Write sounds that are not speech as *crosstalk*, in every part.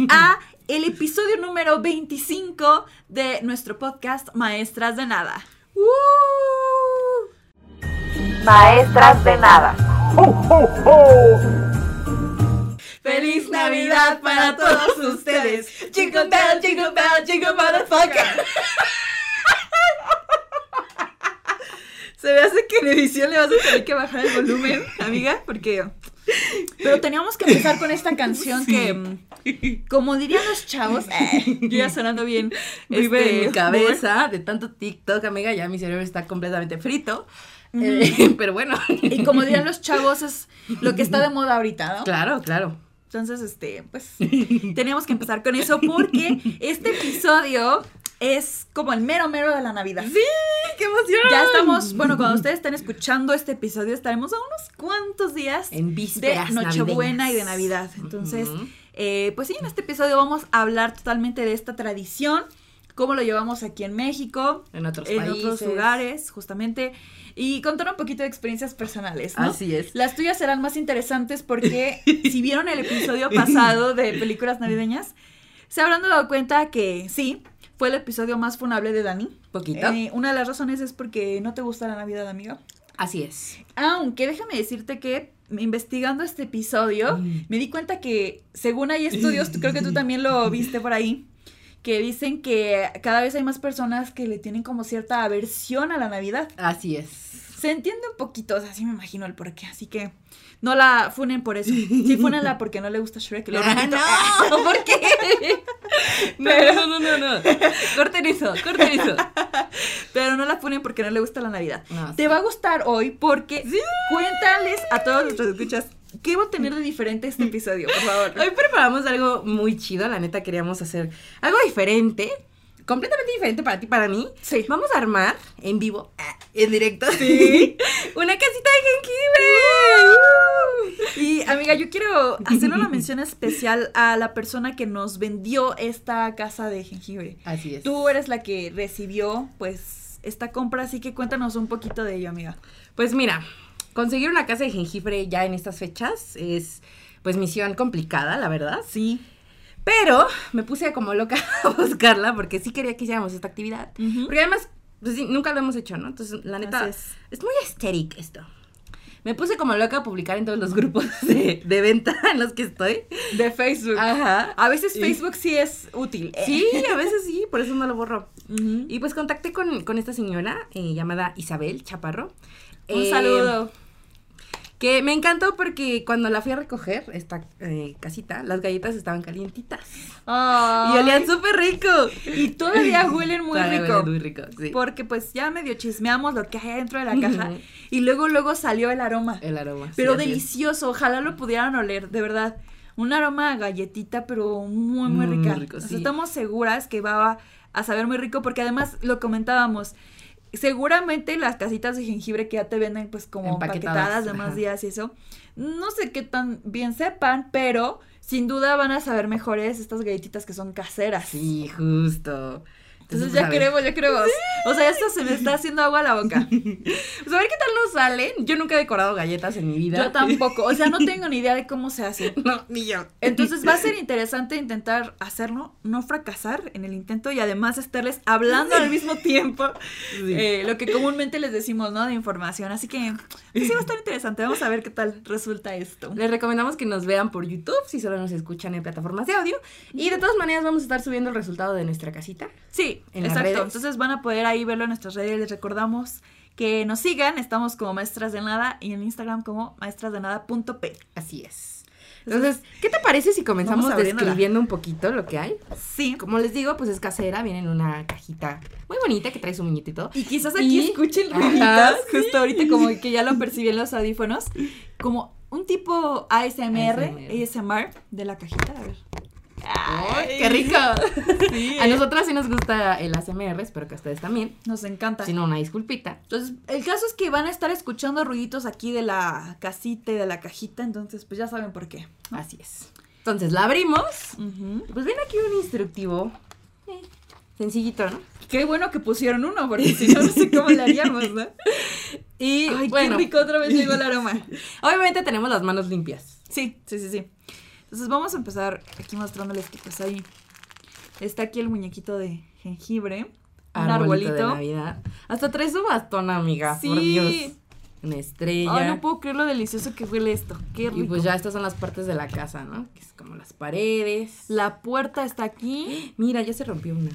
*laughs* a el episodio número 25 de nuestro podcast Maestras de Nada. Maestras de nada. ¡Feliz Navidad para todos ustedes! Jingle bell, jingle bell, jingle motherfucker. Se me hace que en edición le vas a tener que bajar el volumen, amiga, porque... Pero teníamos que empezar con esta canción que, mm, como dirían los chavos, eh, yo ya sonando bien. Vive este, en mi cabeza de tanto TikTok, amiga, ya mi cerebro está completamente frito. Eh, *laughs* pero bueno. Y como dirían los chavos, es lo que está de moda ahorita, ¿no? Claro, claro. Entonces, este, pues, teníamos que empezar con eso porque este episodio es como el mero mero de la Navidad. ¡Sí! ¡Qué emoción! Ya estamos, bueno, cuando ustedes están escuchando este episodio, estaremos a unos cuantos días En de Nochebuena y de. Navidad. Entonces, eh, pues sí, en este episodio vamos a hablar totalmente de esta tradición, cómo lo llevamos aquí en México, En otros en países. otros lugares, justamente, y contar un poquito de experiencias personales, ¿no? Así es. Las tuyas serán más interesantes porque *laughs* si vieron el episodio pasado de películas navideñas, se habrán dado cuenta que sí, fue el episodio más funable de Dani. Poquito. Eh, una de las razones es porque no te gusta la Navidad, amiga. Así es. Aunque déjame decirte que investigando este episodio, Mm. me di cuenta que según hay estudios, creo que tú también lo *laughs* viste por ahí, que dicen que cada vez hay más personas que le tienen como cierta aversión a la Navidad. Así es. Se entiende un poquito, o sea, sí me imagino el porqué, así que no la funen por eso. Sí, funenla porque no le gusta Shrek. lo Ah, repito. no, *laughs* ¿por qué? *laughs* No, no, no, no, no. *laughs* Corten eso, corten eso. Pero no la funen porque no le gusta la Navidad. No, Te sí. va a gustar hoy porque cuéntales a todos nuestros escuchas qué va a tener de diferente este episodio, por favor. Hoy preparamos algo muy chido, la neta queríamos hacer algo diferente, completamente diferente para ti, para mí. Sí. Vamos a armar en vivo, ah, en directo, Sí. *laughs* una casita de jengibre. Y amiga, yo quiero hacer una mención especial a la persona que nos vendió esta casa de jengibre. Así es. Tú eres la que recibió, pues, esta compra, así que cuéntanos un poquito de ello, amiga. Pues mira, conseguir una casa de jengibre ya en estas fechas es pues misión complicada, la verdad. Sí. Pero me puse como loca *laughs* a buscarla porque sí quería que hiciéramos esta actividad. Ujú. Porque además, pues sí, nunca lo hemos hecho, ¿no? Entonces, la neta, es. muy estético esto. Me puse como loca a publicar en todos los grupos *laughs* de, de venta en los que estoy. De Facebook. Ajá. A veces Y- Facebook sí es útil. Sí, a veces sí, por eso no lo borro. Y pues contacté con, con esta señora eh, llamada Isabel Chaparro. Un Eh, saludo. Que me encantó porque cuando la fui a recoger, esta eh, casita, las galletas estaban calientitas. Ay. Y olían súper rico. Y todavía huelen muy Todavía rico. huelen Muy rico, sí. Porque pues ya medio chismeamos lo que hay adentro de la caja. Y luego, luego salió el aroma. El aroma. sí, pero es. delicioso. Ojalá lo pudieran oler, de verdad. Un aroma a galletita, pero muy, muy Muy rica. rico, O sea, sí. estamos seguras que va a saber muy rico porque además lo comentábamos. Seguramente las casitas de jengibre que ya te venden pues como Empaquetadas, empaquetadas de más días y eso, no sé qué tan bien sepan, pero sin duda van a saber mejores estas galletitas que son caseras. Sí, justo. Entonces ya queremos, ya queremos. O sea, esto se me está haciendo agua a la boca. *laughs* Pues a ver qué tal nos salen. Yo nunca he decorado galletas en mi vida. Yo tampoco. O sea, no *laughs* tengo ni idea de cómo se hace. No, ni yo. Entonces va a ser *laughs* interesante intentar hacerlo, no fracasar en el intento y además estarles hablando al mismo tiempo Sí. eh, lo que comúnmente les decimos, ¿no? De información. Así que pues, sí va a estar interesante. Vamos a ver qué tal resulta esto. Les recomendamos que nos vean por YouTube si solo nos escuchan en plataformas de audio. Y de todas maneras vamos a estar subiendo el resultado de nuestra casita. Sí, En las exacto. redes. Entonces van a poder ahí verlo en nuestras redes. Les recordamos que nos sigan. Estamos como Maestras de Nada y en Instagram como maestrasdenada.p. Así es. Entonces, ¿qué te parece si comenzamos describiendo un poquito lo que hay? Sí. Como les digo, pues es casera, viene en una cajita muy bonita que trae su muñequito y todo. Y quizás aquí Y- escuchen sí. justo ahorita como que ya lo percibí en los audífonos, como un tipo ASMR, ASMR. ASMR de la cajita, a ver. ¡Ay, qué rico! Sí, A nosotras sí nos gusta el ASMR, espero que a ustedes también. nos encanta. Si no, una disculpita. Entonces, el caso es que van a estar escuchando ruiditos aquí de la casita y de la cajita, entonces pues ya saben por qué. Así es. Entonces la abrimos. Pues viene aquí un instructivo. eh, sencillito, ¿no? Qué bueno que pusieron uno, porque si no, no sé cómo le haríamos, ¿no? *laughs* Y Ay, bueno, qué rico, otra vez llegó el aroma. *laughs* obviamente tenemos las manos limpias. Sí, sí, sí, sí. Entonces vamos a empezar aquí mostrándoles que pues ahí está aquí el muñequito de jengibre. Un Arbolito de. Navidad. Hasta trae su bastón, amiga. Sí. Por Dios. Una estrella. Ay, no puedo creer lo delicioso que huele esto. Qué rico. y pues ya estas son las partes de la casa, ¿no? Que es como las paredes. La puerta está aquí. *gasps* Mira, ya se rompió una.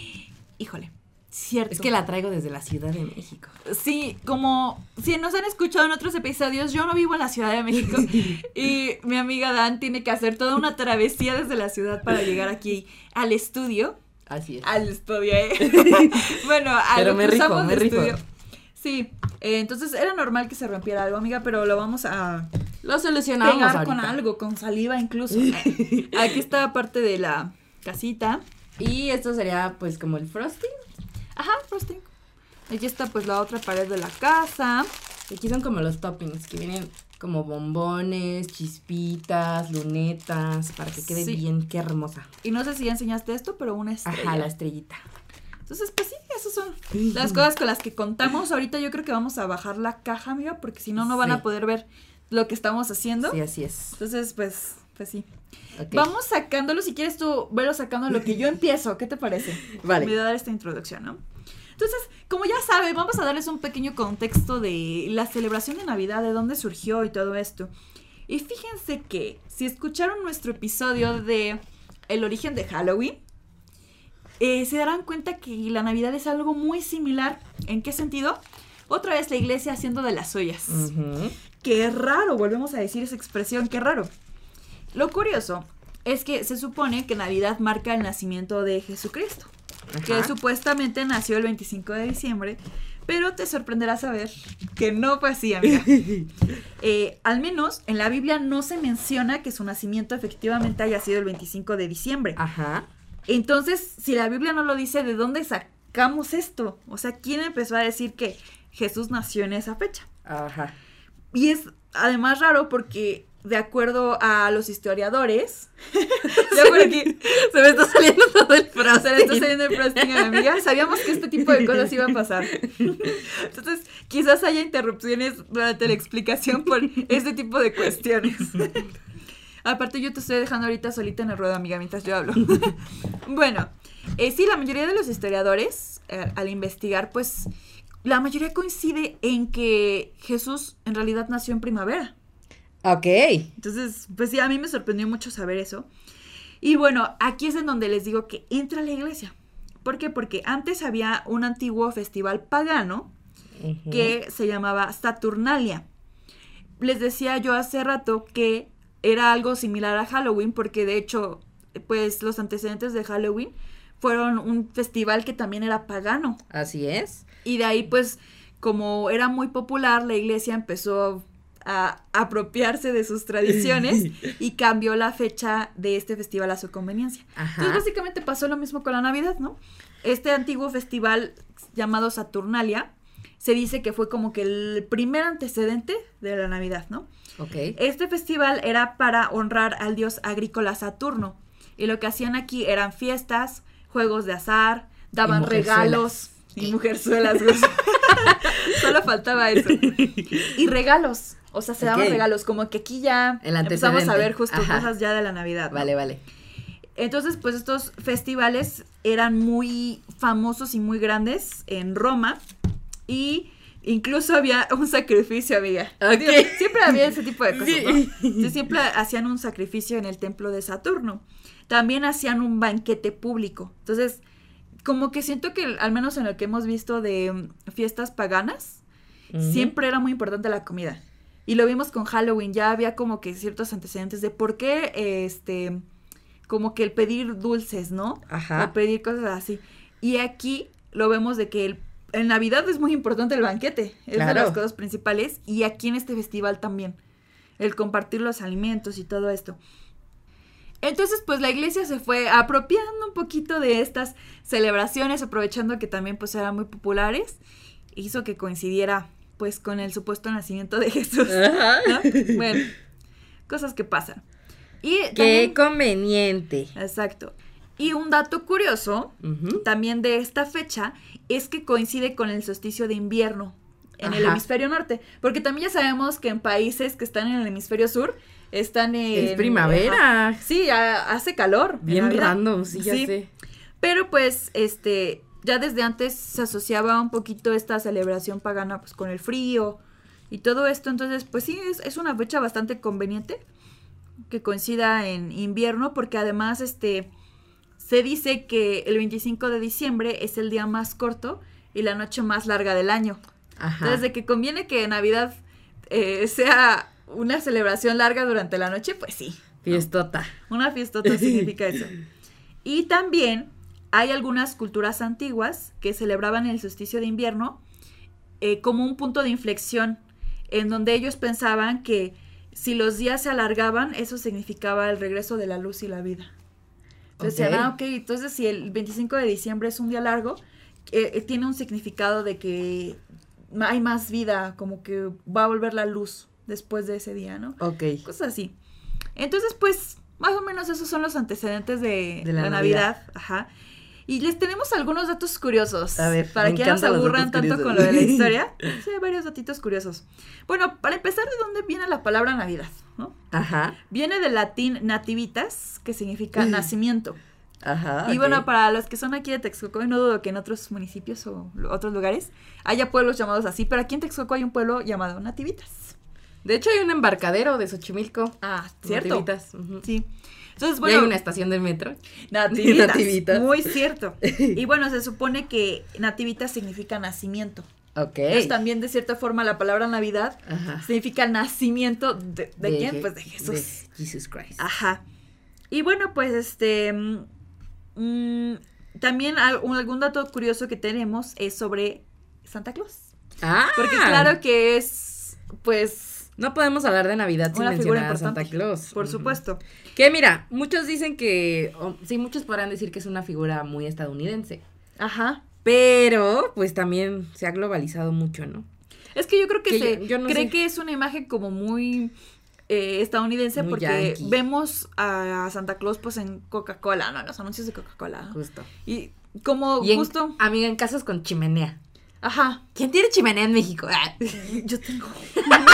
*gasps* Híjole. Cierto. Es que la traigo desde la Ciudad de México. Sí, como si nos han escuchado en otros episodios, yo no vivo en la Ciudad de México *laughs* y mi amiga Dan tiene que hacer toda una travesía desde la ciudad para llegar aquí al estudio. Así es. Al estudio, ¿eh? *laughs* bueno, a Pero lo me que rifo, usamos me de rifo. estudio. Sí, eh, entonces era normal que se rompiera algo, amiga, pero lo vamos a Lo solucionamos pegar ahorita. con algo, con saliva incluso. *laughs* Aquí está parte de la casita. Y esto sería pues como el frosting. Ajá, frosting. Aquí está pues la otra pared de la casa. Aquí son como los toppings que vienen como bombones, chispitas, lunetas, para que quede Sí. bien, qué hermosa. Y no sé si ya enseñaste esto, pero una estrella. Ajá, la estrellita. Entonces, pues sí, esas son las cosas con las que contamos. Ahorita yo creo que vamos a bajar la caja, amiga, porque si no, no van Sí. a poder ver lo que estamos haciendo. Sí, así es. Entonces, pues, pues sí. Vamos sacándolo, si quieres tú, velo sacando lo que yo *laughs* empiezo. ¿Qué te parece? Vale. Me voy a dar esta introducción, ¿no? Entonces, como ya saben, vamos a darles un pequeño contexto de la celebración de Navidad, de dónde surgió y todo esto. Y fíjense que si escucharon nuestro episodio de El origen de Halloween, eh, se darán cuenta que la Navidad es algo muy similar. ¿En qué sentido? Otra vez la iglesia haciendo de las suyas. Qué raro, volvemos a decir esa expresión, qué raro. Lo curioso es que se supone que Navidad marca el nacimiento de Jesucristo, que supuestamente nació el 25 de diciembre, pero te sorprenderá saber que no fue así, amiga. *laughs* Eh, al menos en la Biblia no se menciona que su nacimiento efectivamente haya sido el 25 de diciembre. Ajá. Entonces, si la Biblia no lo dice, ¿de dónde sacamos esto? O sea, ¿quién empezó a decir que Jesús nació en esa fecha? Ajá. Y es además raro porque, de acuerdo a los historiadores, *laughs* ya por aquí Se me está saliendo todo el se frosting. le está saliendo el frosting a mi amiga, sabíamos que este tipo de cosas iban a pasar. Entonces, quizás haya interrupciones durante la explicación por este tipo de cuestiones. Aparte, yo te estoy dejando ahorita solita en el ruedo, amiga, mientras yo hablo. *laughs* bueno, eh, sí, la mayoría de los historiadores, eh, al investigar, pues, la mayoría coincide en que Jesús en realidad nació en primavera. Ok. Entonces, pues sí, a mí me sorprendió mucho saber eso. Y bueno, aquí es en donde les digo que entra la iglesia. ¿Por qué? Porque antes había un antiguo festival pagano que se llamaba Saturnalia. Les decía yo hace rato que era algo similar a Halloween porque de hecho, pues los antecedentes de Halloween fueron un festival que también era pagano. Así es. Y de ahí, pues, como era muy popular, la iglesia empezó a apropiarse de sus tradiciones *laughs* y cambió la fecha de este festival a su conveniencia. Ajá. Entonces, básicamente pasó lo mismo con la Navidad, ¿no? Este antiguo festival llamado Saturnalia se dice que fue como que el primer antecedente de la Navidad, ¿no? Ok. Este festival era para honrar al dios agrícola Saturno. Y lo que hacían aquí eran fiestas, juegos de azar, daban regalos. Y mujerzuelas. *laughs* Solo faltaba eso. *laughs* Y regalos. O sea, se daban regalos. Como que aquí ya El empezamos a ver justo Ajá. cosas ya de la Navidad. ¿no? Vale, vale. Entonces, pues estos festivales eran muy famosos y muy grandes en Roma. Y incluso había un sacrificio, amiga. Digo, siempre había ese tipo de cosas, ¿no? Entonces, siempre hacían un sacrificio en el templo de Saturno. También hacían un banquete público. Entonces, como que siento que, al menos en lo que hemos visto de fiestas paganas, siempre era muy importante la comida. Y lo vimos con Halloween, ya había como que ciertos antecedentes de por qué, este, como que el pedir dulces, ¿no? Ajá. O pedir cosas así. Y aquí lo vemos de que el, en Navidad es muy importante el banquete, es de Claro. las cosas principales, y aquí en este festival también, el compartir los alimentos y todo esto. Entonces, pues la iglesia se fue apropiando un poquito de estas celebraciones, aprovechando que también pues eran muy populares, hizo que coincidiera pues con el supuesto nacimiento de Jesús. Bueno, cosas que pasan. Y Qué también- conveniente. exacto. Y un dato curioso también de esta fecha es que coincide con el solsticio de invierno en el hemisferio norte, porque también ya sabemos que en países que están en el hemisferio sur están en... Es primavera. Ajá. Sí, a- hace calor. en Bien random, sí, ya Sí. sé. Pero pues, este, ya desde antes se asociaba un poquito esta celebración pagana pues con el frío y todo esto. Entonces, pues sí, es, es una fecha bastante conveniente que coincida en invierno porque además, este, se dice que el 25 de diciembre es el día más corto y la noche más larga del año. Ajá. Entonces, de que conviene que Navidad eh, sea una celebración larga durante la noche, pues sí. Fiestota. Una fiestota significa eso. *laughs* Y también hay algunas culturas antiguas que celebraban el solsticio de invierno eh, como un punto de inflexión, en donde ellos pensaban que si los días se alargaban, eso significaba el regreso de la luz y la vida. Entonces, decían, ah, ok, entonces si el 25 de diciembre es un día largo, eh, eh, tiene un significado de que hay más vida, como que va a volver la luz después de ese día, ¿no? Ok. cosas así. Entonces, pues, más o menos esos son los antecedentes de, De la la, Navidad. Ajá. Y les tenemos algunos datos curiosos. A ver, para me que no se aburran tanto curiosos. con lo de la *laughs* historia. Sí, hay varios datitos curiosos. Bueno, para empezar, ¿de dónde viene la palabra Navidad? ¿no? Ajá. Viene del latín nativitas, que significa nacimiento. Ajá. Y bueno, para los que son aquí de Texcoco, y no dudo que en otros municipios o otros lugares haya pueblos llamados así, pero aquí en Texcoco hay un pueblo llamado Nativitas. De hecho, hay un embarcadero de Xochimilco. Ah, cierto. Nativitas. Sí. Entonces, Y bueno, hay una estación del metro. Nativitas. Nativitas. Muy cierto. *laughs* Y bueno, se supone que nativitas significa nacimiento. Ok. Entonces también de cierta forma la palabra Navidad Ajá. significa nacimiento de, ¿de quién? Je- Pues de Jesús. de Jesus Christ. Ajá. Y bueno, pues este mm, mm, también algún dato curioso que tenemos es sobre Santa Claus. Ah. Porque claro que es pues No podemos hablar de Navidad sin una figura mencionar a Santa. Claus. Por Ujú. supuesto. Que mira, muchos dicen que, sí, muchos podrán decir que es una figura muy estadounidense, Ajá. pero pues también se ha globalizado mucho, ¿no? Es que yo creo que, Que se yo- yo no cree sé. que es una imagen como muy eh, estadounidense Muy porque yankee. vemos a Santa Claus pues en Coca-Cola, ¿no? En los anuncios de Coca-Cola. Justo. Y como Y en- justo, amiga, en casas con chimenea. ajá, ¿Quién tiene chimenea en México? *laughs* Ah. yo tengo. *laughs*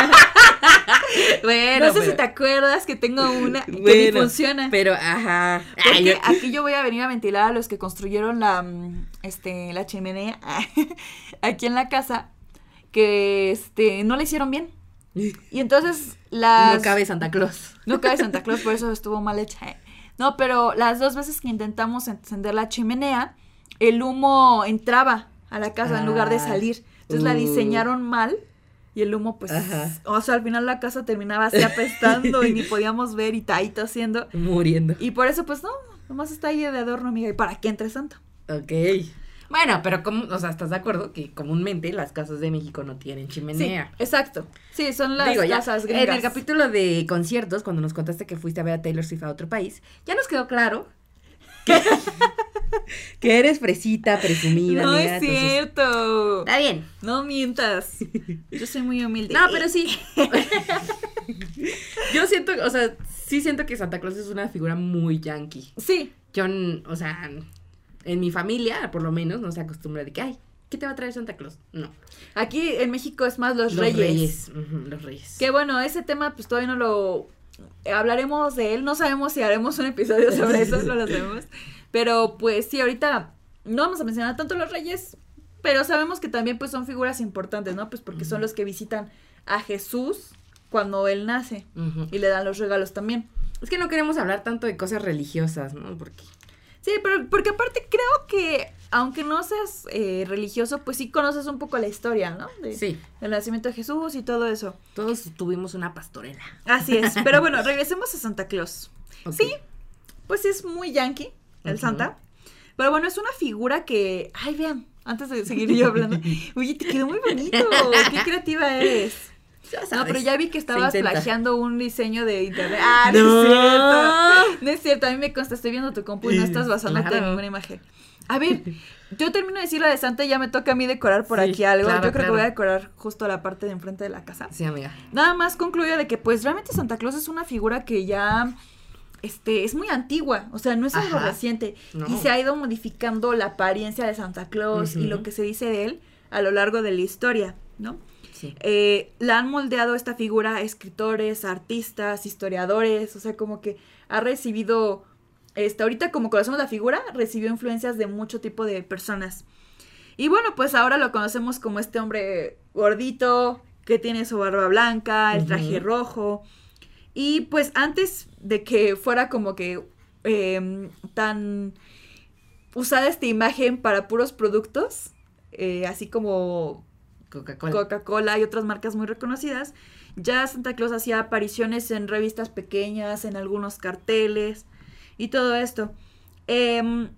*laughs* bueno, no sé si te acuerdas que tengo una que ni funciona. Pero, ajá. Porque Ay, yo- *laughs* aquí yo voy a venir a ventilar a los que construyeron la, mm, este, la chimenea *laughs* aquí en la casa que, este, no la hicieron bien. Y entonces las... No cabe Santa Claus. No cabe Santa Claus, por eso estuvo mal hecha. ¿eh? No, pero las dos veces que intentamos encender la chimenea, el humo entraba a la casa en lugar de Ah. salir. Entonces la Uh. diseñaron mal y el humo, pues, Ajá. o sea, al final la casa terminaba así apestando y ni *laughs* podíamos ver y taito haciendo. Muriendo. Y por eso, pues, no, nomás está ahí de adorno, amiga. ¿Y para qué entre santo? Ok. Bueno, pero como, o sea, ¿estás de acuerdo que comúnmente las casas de México no tienen Sí, chimenea? exacto. Sí, son las Digo, ya, casas en gringas. el capítulo de conciertos, cuando nos contaste que fuiste a ver a Taylor Swift a otro país, ya nos quedó claro que, *laughs* que eres fresita, presumida. No es entonces- cierto. Está bien. No mientas. Yo soy muy humilde. No, pero sí. *laughs* Yo siento, o sea, sí siento que Santa Claus es una figura muy yankee. Sí, Yo, o sea, en mi familia, por lo menos, no se acostumbra de que, ay, ¿qué te va a traer Santa Claus? No. aquí en México es más los, reyes. ujú, los reyes. Que bueno, ese tema pues todavía no lo hablaremos de él. No sabemos si haremos un episodio sobre eso, no lo *laughs* sabemos. Pero pues sí, ahorita no vamos a mencionar tanto los reyes, pero sabemos que también pues son figuras importantes, ¿no? Pues porque son los que visitan a Jesús cuando él nace y le dan los regalos también. Es que no queremos hablar tanto de cosas religiosas, ¿no? Porque Sí, pero porque aparte creo que aunque no seas eh, religioso, pues sí conoces un poco la historia, ¿no? De- sí, Del nacimiento de Jesús y todo eso. todos tuvimos una pastorela. Así es. *laughs* Pero bueno, regresemos a Santa Claus. Sí, pues es muy yankee, el. Santa. Pero bueno, es una figura que. Ay, vean, antes de seguir yo hablando. *laughs* Oye, te quedó muy bonito. Qué creativa eres. Ya No, pero ya vi que estabas plagiando un diseño de internet. Ah, no, No. es cierto. No es cierto, a mí me consta, estoy viendo tu compu y no estás basándote en Claro. ninguna imagen. A ver, yo termino de decir la de Santa y ya me toca a mí decorar por Sí, aquí algo. claro, yo creo claro. que voy a decorar justo la parte de enfrente de la casa. Sí, amiga. Nada más concluyo de que pues realmente Santa Claus es una figura que ya este es muy antigua, o sea, no es algo Ajá. reciente No. y se ha ido modificando la apariencia de Santa Claus y lo que se dice de él a lo largo de la historia, ¿no? Sí. eh, la han moldeado esta figura escritores, artistas, historiadores, o sea, como que ha recibido, este, ahorita como conocemos la figura, recibió influencias de mucho tipo de personas. Y bueno, pues ahora lo conocemos como este hombre gordito, que tiene su barba blanca, el traje rojo. Y pues antes de que fuera como que em, tan usada esta imagen para puros productos, eh, así como Coca-Cola. Coca-Cola y otras marcas muy reconocidas, ya Santa Claus hacía apariciones en revistas pequeñas, en algunos carteles y todo esto. Em,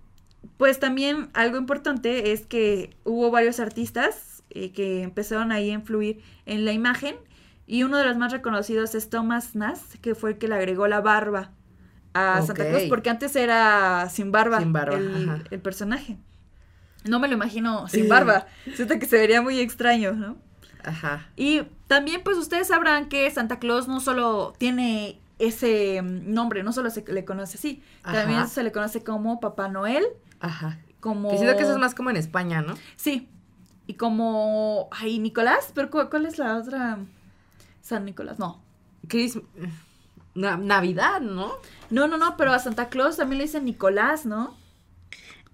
pues también algo importante es que hubo varios artistas eh, que empezaron ahí a influir en la imagen y uno de los más reconocidos es Thomas Nass, que fue el que le agregó la barba a Santa. Claus, porque antes era sin barba, Sin barba, el personaje. No me lo imagino sin Sí. barba. Siento que se vería muy extraño, ¿no? Ajá. Y también, pues ustedes sabrán que Santa Claus no solo tiene ese mm, nombre, no solo se le conoce así, también Ajá. se le conoce como Papá Noel, Ajá. como... Siento que eso es más como en España, ¿no? Sí, y como... Ay, Nicolás, pero ¿cu- ¿cuál es la otra? San Nicolás, no. Cris- Na- Navidad, ¿no? No, no, no, pero a Santa Claus también le dicen Nicolás, ¿no?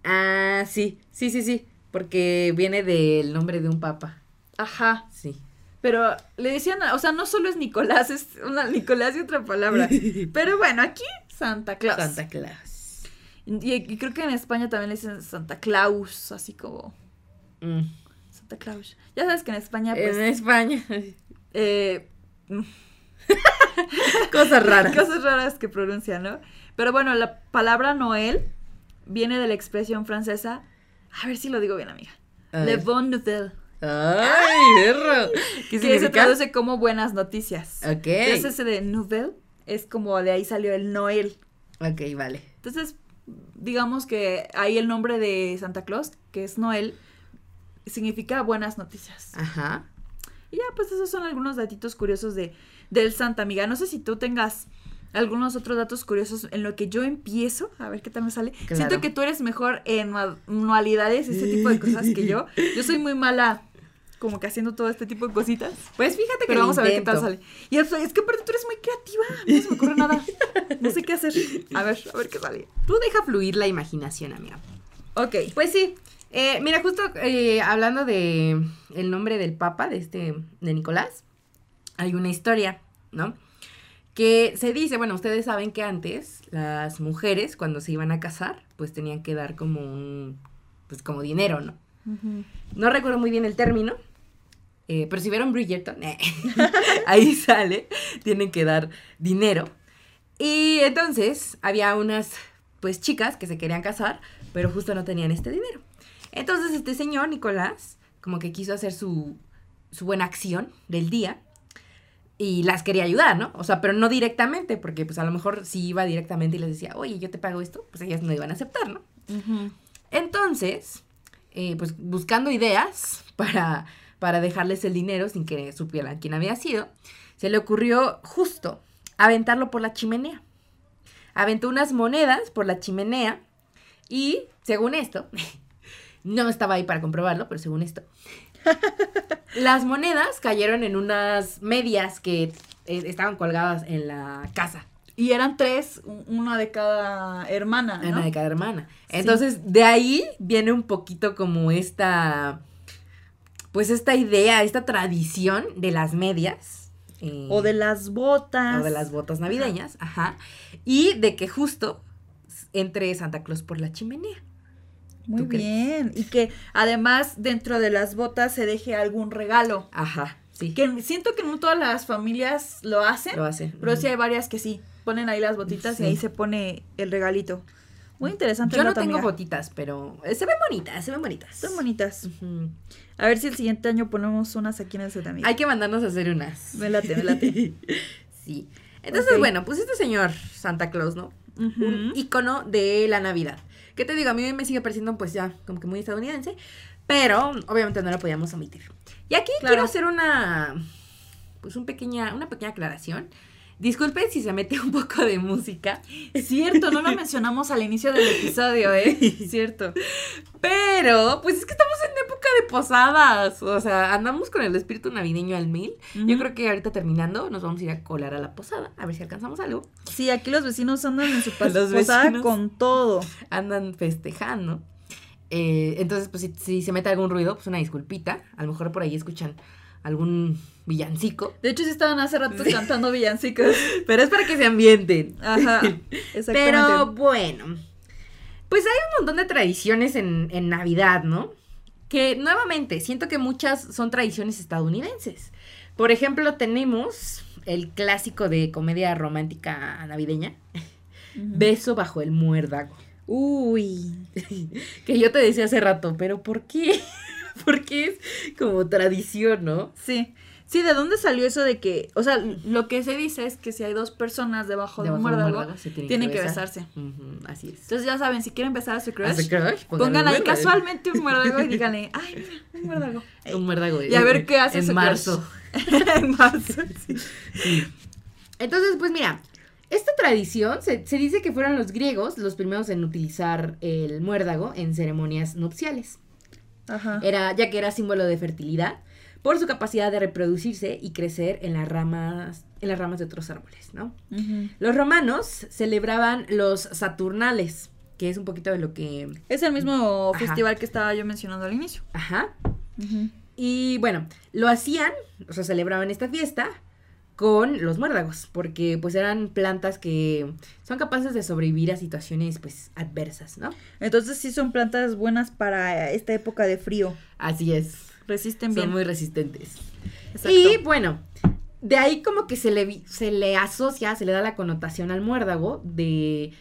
Ah, sí, sí, sí, sí. Porque viene del nombre de un papa. Ajá, Sí. pero le decían, o sea, no solo es Nicolás, es una Nicolás y otra palabra. *laughs* Pero bueno, aquí Santa Claus. Santa Claus. Y, y creo que en España también le dicen Santa Claus, así como Mm. Santa Claus. Ya sabes que en España, pues, En España. eh, *laughs* Cosas raras. *laughs* cosas raras que pronuncian, ¿no? Pero bueno, la palabra Noel viene de la expresión francesa, a ver si lo digo bien, amiga. Le bon nouvelle, Ay, perro. ¿Qué que se traduce como buenas noticias. Ok. Entonces ese de nouvelle es como de ahí salió el Noel. Ok, vale. Entonces, digamos que ahí el nombre de Santa Claus, que es Noel, significa buenas noticias. Ajá. Y ya, pues esos son algunos datitos curiosos de, del Santa Amiga. No sé si tú tengas algunos otros datos curiosos en lo que yo empiezo, a ver qué tal me sale. Claro. Siento que tú eres mejor en ma- manualidades, ese tipo de cosas que yo. Yo soy muy mala como que haciendo todo este tipo de cositas. Pues fíjate que Pero vamos a ver qué tal sale. Y eso, es que aparte tú eres muy creativa, no se me ocurre nada. No sé qué hacer. A ver, a ver qué sale. Tú deja fluir la imaginación, amiga. Ok. Pues sí. Eh, mira, justo eh, hablando de el nombre del papa, de este, de Nicolás, hay una historia, ¿no? Que se dice, bueno, ustedes saben que antes las mujeres cuando se iban a casar, pues tenían que dar como un, pues como dinero, ¿no? No recuerdo muy bien el término, eh, pero si vieron Bridgerton, eh, *laughs* ahí sale, tienen que dar dinero. Y entonces había unas, pues chicas que se querían casar, pero justo no tenían este dinero. Entonces este señor, Nicolás, como que quiso hacer su, su buena acción del día y las quería ayudar, ¿no? O sea, pero no directamente, porque pues a lo mejor si iba directamente y les decía, oye, yo te pago esto, pues ellas no iban a aceptar, ¿no? Entonces, eh, pues buscando ideas *laughs* para, para dejarles el dinero sin que supieran quién había sido, se le ocurrió justo aventarlo por la chimenea. Aventó unas monedas por la chimenea y, según esto, *laughs* no estaba ahí para comprobarlo, pero según esto, las monedas cayeron en unas medias que eh, estaban colgadas en la casa. Y eran tres, una de cada hermana, ¿no? Ana de cada hermana. Entonces, de ahí viene un poquito como esta, pues esta idea, esta tradición de las medias. eh, O de las botas. o de las botas navideñas, ajá. Y de que justo entre Santa Claus por la chimenea. Muy bien. Y que además dentro de las botas se deje algún regalo. Ajá, sí. Que siento que no todas las familias lo hacen, Lo hacen. pero sí hay varias que sí. Ponen ahí las botitas Sí. y ahí se pone el regalito. Muy interesante. Yo no tengo botitas, pero eh, se ven bonitas, se ven bonitas. Son bonitas. A ver si el siguiente año ponemos unas aquí en el amiga. Hay que mandarnos a hacer unas. Me late, me late. *laughs* sí. Entonces, bueno, pues este señor Santa Claus, ¿no? Un icono de la Navidad. ¿Qué te digo? A mí me sigue pareciendo pues ya como que muy estadounidense, pero obviamente no lo podíamos omitir. Y aquí Claro. quiero hacer una pues un pequeña una pequeña aclaración. Disculpen si se mete un poco de música, Cierto, no lo *laughs* mencionamos al inicio del episodio, ¿eh? Cierto. pero pues es que estamos en época de posadas. O sea, andamos con el espíritu navideño al mil. Yo creo que ahorita terminando nos vamos a ir a colar a la posada. A ver si alcanzamos algo. Sí, aquí los vecinos andan en su *laughs* posada con todo. Andan festejando. Eh, entonces, pues si, si se mete algún ruido, pues una disculpita. A lo mejor por ahí escuchan algún villancico. De hecho, sí estaban hace rato cantando villancicos. *laughs* Pero es para que se ambienten. Ajá, *laughs* exactamente. Pero bueno, pues hay un montón de tradiciones en, en Navidad, ¿no? Que nuevamente, siento que muchas son tradiciones estadounidenses. Por ejemplo, tenemos el clásico de comedia romántica navideña. Beso bajo el muérdago. Uy. *laughs* Que yo te decía hace rato, pero ¿por qué? *laughs* Porque es como tradición, ¿no? Sí. Sí, ¿de dónde salió eso de que, o sea, lo que se dice es que si hay dos personas debajo, de un muérdago, tienen que besar. besarse. Así es. Entonces ya saben, si quieren besar a su crush, ¿Hace crush? pongan ahí muérdago. casualmente un muérdago y *laughs* díganle, ay, mira, un muérdago. *laughs* Un muérdago. Y a ver qué hace en su crush. marzo. en marzo, sí. Entonces, pues mira, esta tradición se, se dice que fueron los griegos los primeros en utilizar el muérdago en ceremonias nupciales. Ajá. Era, ya que era símbolo de fertilidad por su capacidad de reproducirse y crecer en las ramas, en las ramas de otros árboles, ¿no? Los romanos celebraban los Saturnales, que es un poquito de lo que. Es el mismo Ajá. festival que estaba yo mencionando al inicio. Ajá. Y bueno, lo hacían, o sea, celebraban esta fiesta con los muérdagos, porque pues eran plantas que son capaces de sobrevivir a situaciones pues adversas, ¿no? Entonces sí son plantas buenas para esta época de frío. Así es. Resisten Son bien. muy resistentes. Exacto. Y bueno, de ahí como que se le, se le asocia, se le da la connotación al muérdago de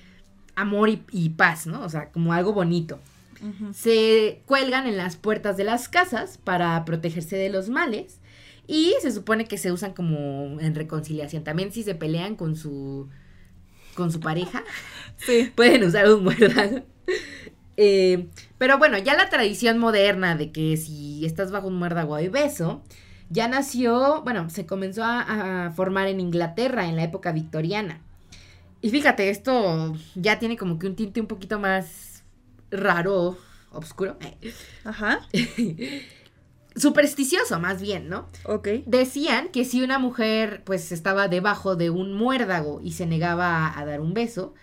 amor y, y paz, ¿no? O sea, como algo bonito. Se cuelgan en las puertas de las casas para protegerse de los males y se supone que se usan como en reconciliación. También si se pelean con su con su pareja, *laughs* Sí. pueden usar un muérdago. Eh, pero bueno, ya la tradición moderna de que si estás bajo un muérdago hay beso, ya nació, bueno, se comenzó a, a formar en Inglaterra en la época victoriana. Y fíjate, esto ya tiene como que un tinte un poquito más raro, oscuro, Ajá. *laughs* supersticioso más bien, ¿no? Ok. Decían que si una mujer pues estaba debajo de un muérdago y se negaba a, a dar un beso,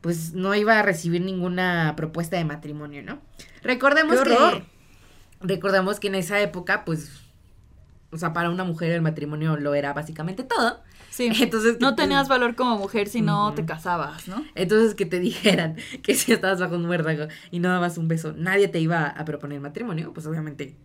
pues no iba a recibir ninguna propuesta de matrimonio, ¿no? Recordemos ¡Qué que horror! recordamos que en esa época pues o sea, para una mujer el matrimonio lo era básicamente todo. Sí. *laughs* Entonces No te- tenías valor como mujer si no te casabas, ¿no? entonces que te dijeran que si estabas bajo un muérdago y no dabas un beso, nadie te iba a proponer matrimonio, pues obviamente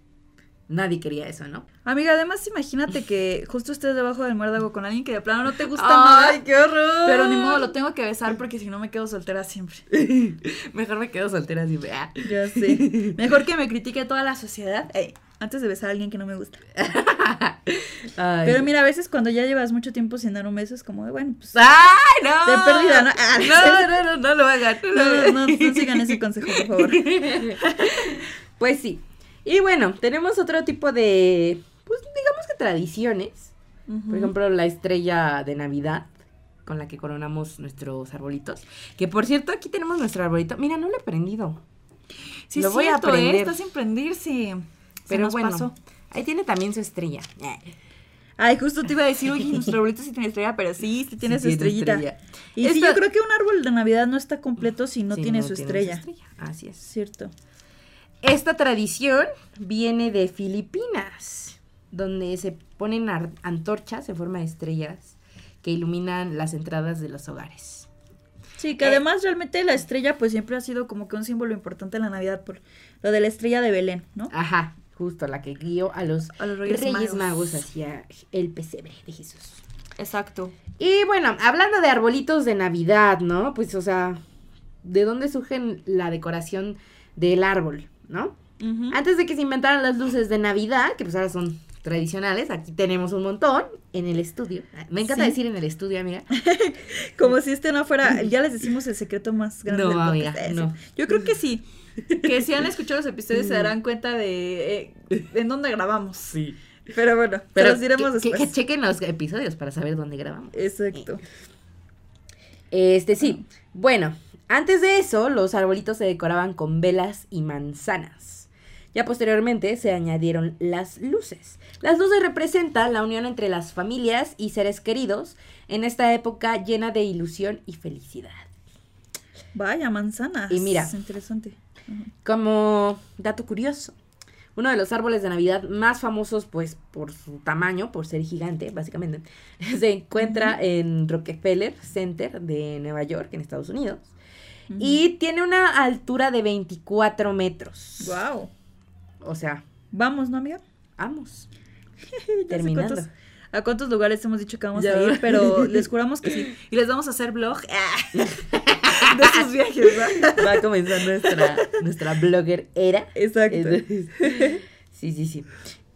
nadie quería eso, ¿no? Amiga, además imagínate que justo estés debajo del muérdago con alguien que de plano no te gusta ¡Ay, nada. qué horror! Pero ni modo, lo tengo que besar porque si no me quedo soltera siempre. *laughs* Mejor me quedo soltera así. ah. Ya sé. Mejor que me critique toda la sociedad ey, antes de besar a alguien que no me gusta. *laughs* Ay. Pero mira, a veces cuando ya llevas mucho tiempo sin dar un beso es como de, bueno, pues... ¡Ay, no! De pérdida, ¿no? *laughs* Ah, no, no, no, no lo hagan. no No, no, no sigan ese consejo, por favor. Pues sí. Y bueno, tenemos otro tipo de, pues digamos que tradiciones. Por ejemplo, la estrella de Navidad con la que coronamos nuestros arbolitos. Que por cierto, aquí tenemos nuestro arbolito. Mira, no lo he prendido. sí, lo voy a cierto, ¿eh? aprender. Está sin prenderse. Se Pero nos bueno, pasó. ahí tiene también su estrella. Ay, justo te iba a decir, oye, nuestro arbolito sí tiene estrella, pero sí, sí tiene Sí su estrellita. estrella. Y sí, yo creo que un árbol de Navidad no está completo si no Sí, tiene su estrella. Así es. Cierto. Esta tradición viene de Filipinas, donde se ponen antorchas en forma de estrellas que iluminan las entradas de los hogares. Sí, que Eh. además realmente la estrella pues siempre ha sido como que un símbolo importante en la Navidad por lo de la estrella de Belén, ¿no? Ajá, justo la que guió a los, A los Reyes, Reyes, Magos. Magos hacia el pesebre de Jesús. Exacto. Y bueno, hablando de arbolitos de Navidad, ¿no? Pues, o sea, ¿de dónde surge la decoración del árbol, no? Antes de que se inventaran las luces de Navidad, que pues ahora son tradicionales, aquí tenemos un montón en el estudio. Me encanta Sí. decir en el estudio, amiga. *laughs* Como si este no fuera, ya les decimos el secreto más grande No, del amiga. Eh, no. Yo creo que sí. Que si han escuchado los episodios se darán cuenta de eh, en dónde grabamos. Sí. Pero bueno, Pero los diremos que, que- después. que chequen los episodios para saber dónde grabamos. Exacto. Este sí. Bueno, antes de eso, los arbolitos se decoraban con velas y manzanas. Ya posteriormente se añadieron las luces. Las luces representan la unión entre las familias y seres queridos en esta época llena de ilusión y felicidad. Vaya, manzanas. Y mira. Es interesante. Como dato curioso, uno de los árboles de Navidad más famosos, pues por su tamaño, por ser gigante, básicamente, *laughs* se encuentra en Rockefeller Center de Nueva York, en Estados Unidos. Y tiene una altura de 24 metros. Wow. O sea, Vamos, ¿no, amiga? vamos. *laughs* Terminando. cuántos- ¿A cuántos lugares hemos dicho que vamos Ya. a ir? Pero *laughs* les juramos que sí. Y les vamos a hacer blog *laughs* de sus viajes, ¿verdad? Va a comenzar nuestra, nuestra blogger era. Exacto. Entonces, sí, sí, sí.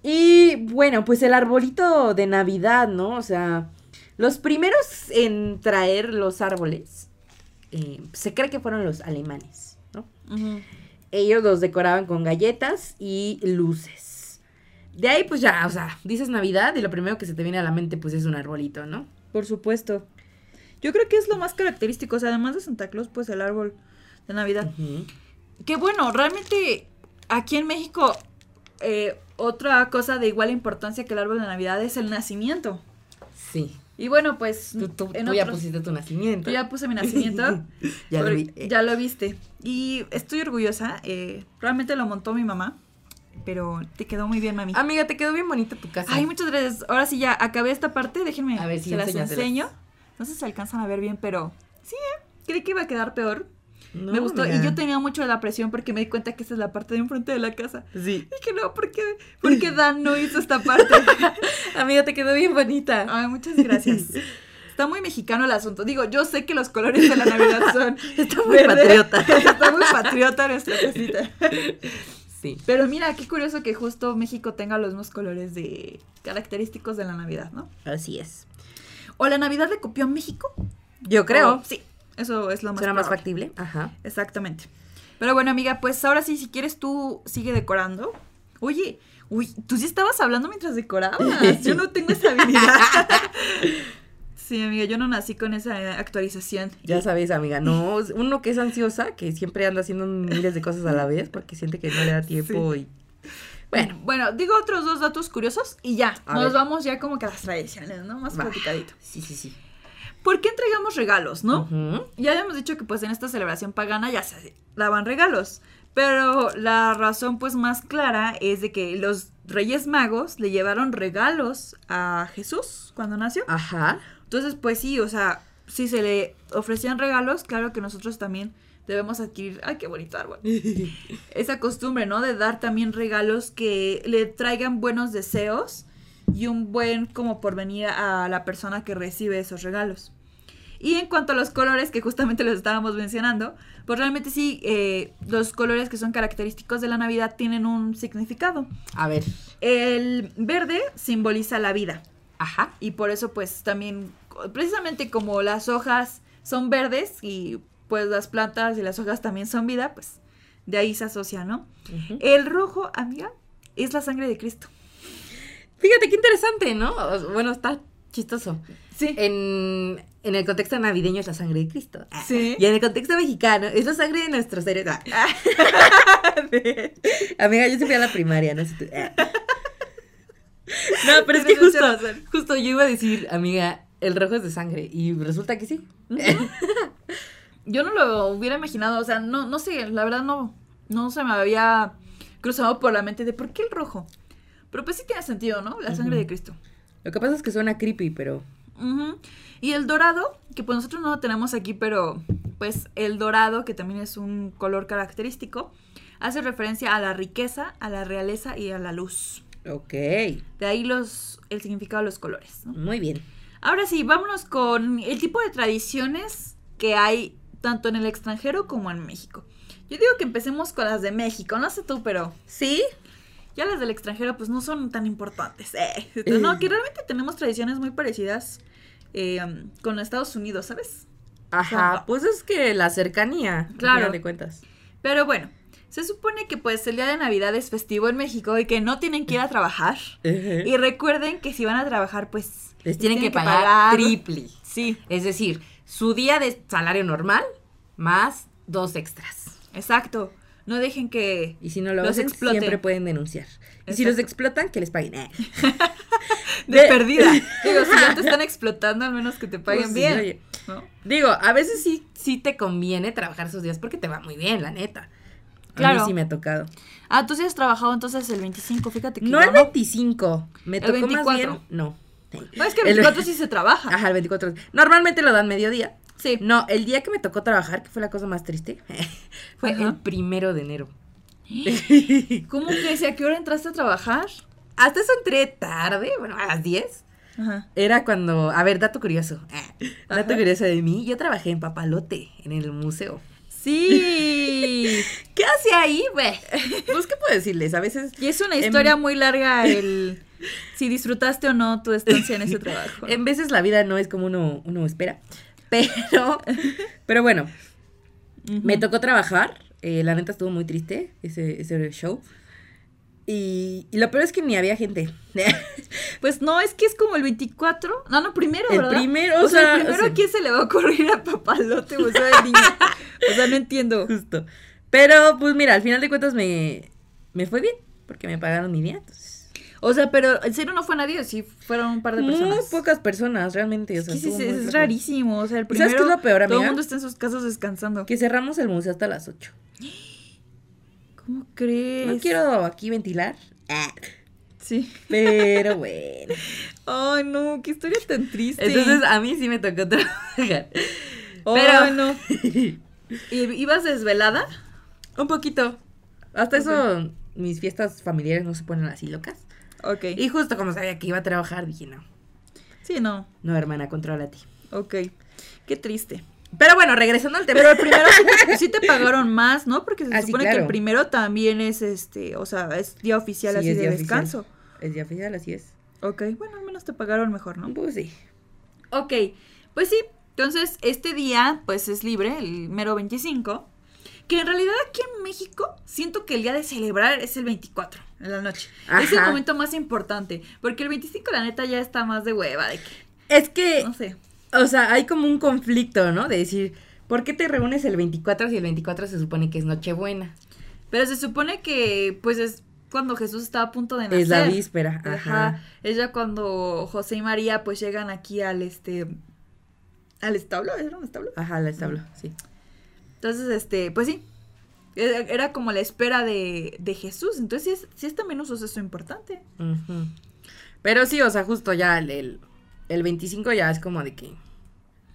Y bueno, pues el arbolito de Navidad, ¿no? O sea, los primeros en traer los árboles, eh, se cree que fueron los alemanes, ¿no? Ellos los decoraban con galletas y luces. De ahí, pues ya, o sea, dices Navidad y lo primero que se te viene a la mente, pues es un arbolito, ¿no? Por supuesto. Yo creo que es lo más característico. O sea, además de Santa Claus, pues el árbol de Navidad. Que bueno, realmente aquí en México, eh, otra cosa de igual importancia que el árbol de Navidad es el nacimiento. Sí. Y bueno, pues. Tú, tú- en tú ya otros- pusiste tu nacimiento. Yo ya puse mi nacimiento. *laughs* Ya lo vi. ya lo viste. Y estoy orgullosa. eh, realmente lo montó mi mamá. Pero te quedó muy bien, mami. Amiga, te quedó bien bonita tu casa. Ay, muchas gracias. Ahora sí ya acabé esta parte. Déjenme. A ver, sí, se las enseño. No sé si alcanzan a ver bien, pero sí, ¿eh? creí que iba a quedar peor. No, me gustó. Y yo tenía mucho de la presión porque me di cuenta que esta es la parte de enfrente de la casa. Sí. Y que no, ¿por qué, ¿por qué Dan no hizo esta parte? *laughs* Amiga, te quedó bien bonita. Ay, muchas gracias. *laughs* Está muy mexicano el asunto. Digo, yo sé que los colores de la Navidad son. *laughs* Está muy verde. patriota. Está muy patriota nuestra casita. Sí. Pero mira, qué curioso que justo México tenga los mismos colores de característicos de la Navidad, ¿no? Así es. ¿O la Navidad le copió a México? Yo creo. O- sí, eso es lo más ¿Será más probable. factible? Ajá. Exactamente. Pero bueno, amiga, pues ahora sí, si quieres tú sigue decorando. Oye, uy, tú sí estabas hablando mientras decorabas. *laughs* Yo no tengo esa habilidad. *laughs* Sí, amiga, yo no nací con esa eh, actualización. Ya sabes, amiga, no, uno que es ansiosa, que siempre anda haciendo miles de cosas a la vez porque siente que no le da *laughs* tiempo y... Bueno, Bueno, digo otros dos datos curiosos y ya. A nos ver. vamos ya como que a las tradiciones, ¿no? Más platicadito. sí, sí, sí. ¿Por qué entregamos regalos, no? Ya habíamos dicho que pues en esta celebración pagana ya se daban regalos. Pero la razón pues más clara es de que los Reyes Magos le llevaron regalos a Jesús cuando nació. Ajá. Entonces pues sí, o sea, si se le ofrecían regalos, claro que nosotros también debemos adquirir, ay, qué bonito árbol. *laughs* Esa costumbre, ¿no? De dar también regalos que le traigan buenos deseos y un buen como porvenir a la persona que recibe esos regalos. Y en cuanto a los colores, que justamente los estábamos mencionando, pues realmente sí, eh, los colores que son característicos de la Navidad tienen un significado. A ver. El verde simboliza la vida Ajá. y por eso pues también, precisamente como las hojas son verdes y pues las plantas y las hojas también son vida, pues de ahí se asocia, ¿no? El rojo, amiga, es la sangre de Cristo. Fíjate qué interesante, ¿no? Bueno, está chistoso. Sí. En, en el contexto navideño es la sangre de Cristo. Ah. Sí. Y en el contexto mexicano es la sangre de nuestros seres. Ah. *laughs* Amiga, yo fui a la primaria, no sé tú. Ah. No, pero es que justo, justo yo iba a decir, amiga, el rojo es de sangre. Y resulta que sí. *laughs* Yo no lo hubiera imaginado, o sea, no, no sé, la verdad no, no se me había cruzado por la mente de por qué el rojo. Pero pues sí tiene sentido, ¿no? La sangre de Cristo. Lo que pasa es que suena creepy, pero. Y el dorado, que pues nosotros no lo tenemos aquí, pero pues el dorado, que también es un color característico, hace referencia a la riqueza, a la realeza y a la luz. Ok. De ahí los, el significado de los colores. ¿no? Muy bien. Ahora sí, vámonos con el tipo de tradiciones que hay tanto en el extranjero como en México. Yo digo que empecemos con las de México, no sé tú, pero ¿Sí? Ya las del extranjero pues no son tan importantes. Eh. No, que realmente tenemos tradiciones muy parecidas eh, con Estados Unidos, ¿sabes? Ajá. Ajá. Pues es que la cercanía. Claro. De cuentas. Pero bueno, se supone que pues el día de Navidad es festivo en México y que no tienen que ir a trabajar. Y recuerden que si van a trabajar pues Les tienen, que, pagar, triple. Sí, Es decir, su día de salario normal más dos extras. exacto. No dejen que... Y si no lo Los hacen, exploten. siempre pueden denunciar. Y si los explotan, que les paguen. Eh. *laughs* De perdida. *laughs* *laughs* Digo, si ya te están explotando, al menos que te paguen Pues, bien. oye, ¿no? Digo, a veces sí, sí te conviene trabajar esos días porque te va muy bien, la neta. A Claro. mí sí me ha tocado. Ah, tú sí has trabajado entonces el 25, fíjate que No yo el 25. Me El tocó más 24. bien. No. No, es que el El- 24 sí se trabaja. Ajá, el 24. Normalmente lo dan mediodía. Sí. No, el día que me tocó trabajar, que fue la cosa más triste, *laughs* fue Ajá. el primero de enero. *laughs* ¿Cómo que si a qué hora entraste a trabajar? Hasta eso entré tarde, bueno, a las 10. Ajá. Era cuando, a ver, dato curioso. *laughs* Dato Ajá. curioso de mí, yo trabajé en Papalote, en el museo. Sí. ¿Qué hacía ahí, güey? Pues, ¿qué puedo decirles? A veces, Y es una historia muy larga el si disfrutaste o no tu estancia en ese trabajo. en veces la vida no es como uno, uno espera. Pero, pero bueno, me tocó trabajar. eh, la neta estuvo muy triste ese, ese show. Y, y lo peor es que ni había gente. *laughs* Pues no, es que es como el 24. No, no, primero, El ¿verdad? primero, o, o sea, sea, el primero a quién se le va a ocurrir a papalote o sea. *laughs* O sea, no entiendo. Justo. Pero, pues mira, al final de cuentas me, me fue bien. Porque me pagaron mi día. Entonces, O sea, pero en serio no fue nadie, sí fueron un par de muy personas. pocas personas, realmente. O Es sea, que sí, muy es rarísimo. O sea, el ¿Y sabes primero. qué es lo peor, Todo el amiga? mundo está en sus casas descansando. Que cerramos el museo hasta las 8. ¿Cómo crees? No quiero aquí ventilar. Ah, Sí. Pero *laughs* bueno. Ay, no, qué historia tan triste. Entonces a mí sí me tocó trabajar. Ay, pero- no. *laughs* ¿Y ibas desvelada? Un poquito. Hasta eso, mis fiestas familiares no se ponen así locas. Ok. Y justo como sabía que iba a trabajar, dije, no. Sí, no. No, hermana, controla a ti. Ok. Qué triste. Pero bueno, regresando al tema. Pero el primero *laughs* sí te, sí te pagaron más, ¿no? Porque se Ah, supone que el primero también es este, o sea, es día oficial Sí, así es de día descanso. oficial. Es día oficial, así es. Ok, bueno, al menos te pagaron mejor, ¿no? Pues sí. Ok, pues sí. Entonces, este día, pues es libre, el mero 25. Que en realidad aquí en México siento que el día de celebrar es el 24 en la noche. Es el momento más importante. Porque el 25, la neta, ya está más de hueva, de que, Es que, no sé. o sea, hay como un conflicto, ¿no? De decir, ¿por qué te reúnes el 24 si el 24 se supone que es Nochebuena? Pero se supone que, pues es cuando Jesús estaba a punto de nacer. Es la víspera. Ajá. Ajá. Es ya cuando José y María pues llegan aquí al este al establo, ¿era un establo? Ajá, la establo, sí. Entonces, este, pues sí. Era, como la espera de, de Jesús. Entonces, sí es, sí es también un suceso importante. Pero sí, o sea, justo ya el, el, el 25 ya es como de que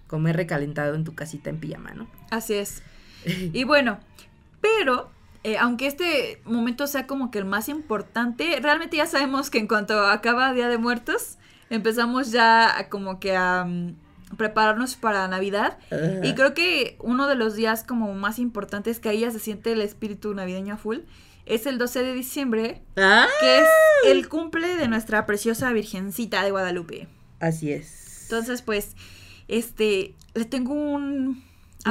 comer recalentado en tu casita en pijama, ¿no? Así es. *laughs* Y bueno, pero eh, aunque este momento sea como que el más importante, realmente ya sabemos que en cuanto acaba Día de Muertos, empezamos ya como que a mm, prepararnos para Navidad. Y creo que uno de los días como más importantes que ahí ya se siente el espíritu navideño a full es el 12 de diciembre, ¡Ah! que es el cumple de nuestra preciosa Virgencita de Guadalupe. Así es. Entonces, pues, este, le tengo un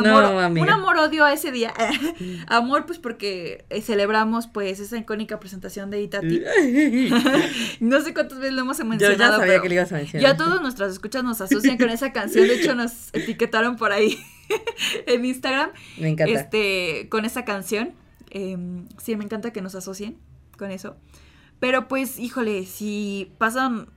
No, amor, amiga. un amor-odio a ese día. *laughs* amor, pues, porque eh, celebramos, pues, esa icónica presentación de Itati. *laughs* *laughs* no sé cuántas veces lo hemos Yo mencionado, ya sabía pero que le ibas a mencionar. ya todos nuestras escuchas nos asocian con esa canción. De hecho, nos etiquetaron por ahí en Instagram, Me encanta. este, con esa canción. Em, sí, me encanta que nos asocien con eso. Pero pues, híjole, si pasan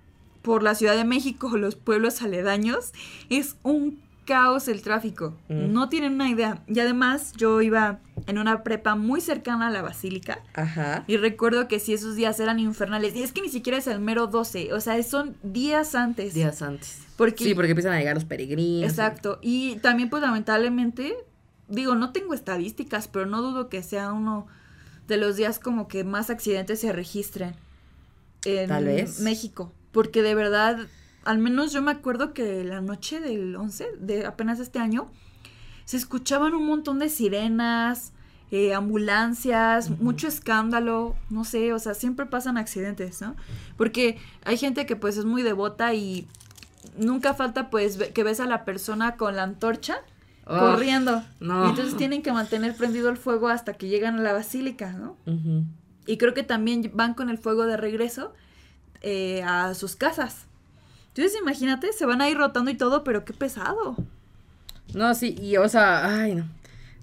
por la Ciudad de México o los pueblos aledaños, es un caos el tráfico. Mm. No tienen una idea. Y además, yo iba en una prepa muy cercana a la basílica. Ajá. Y recuerdo que si esos días eran infernales. Y es que ni siquiera es el mero 12. O sea, son días antes. Días antes. Porque, Sí, porque empiezan a llegar los peregrinos. Exacto. Y también, pues, lamentablemente, digo, no tengo estadísticas, pero no dudo que sea uno de los días como que más accidentes se registren en Tal vez. México. Porque de verdad, al menos yo me acuerdo que la noche del 11, de apenas este año, se escuchaban un montón de sirenas, eh, ambulancias, mucho escándalo, no sé, o sea, siempre pasan accidentes, ¿no? Porque hay gente que pues es muy devota y nunca falta pues que ves a la persona con la antorcha Oh, corriendo. no. Y entonces tienen que mantener prendido el fuego hasta que llegan a la basílica, ¿no? Y creo que también van con el fuego de regreso eh, a sus casas. Entonces imagínate, se van a ir rotando y todo, pero qué pesado. No, sí, y o sea, ay, no.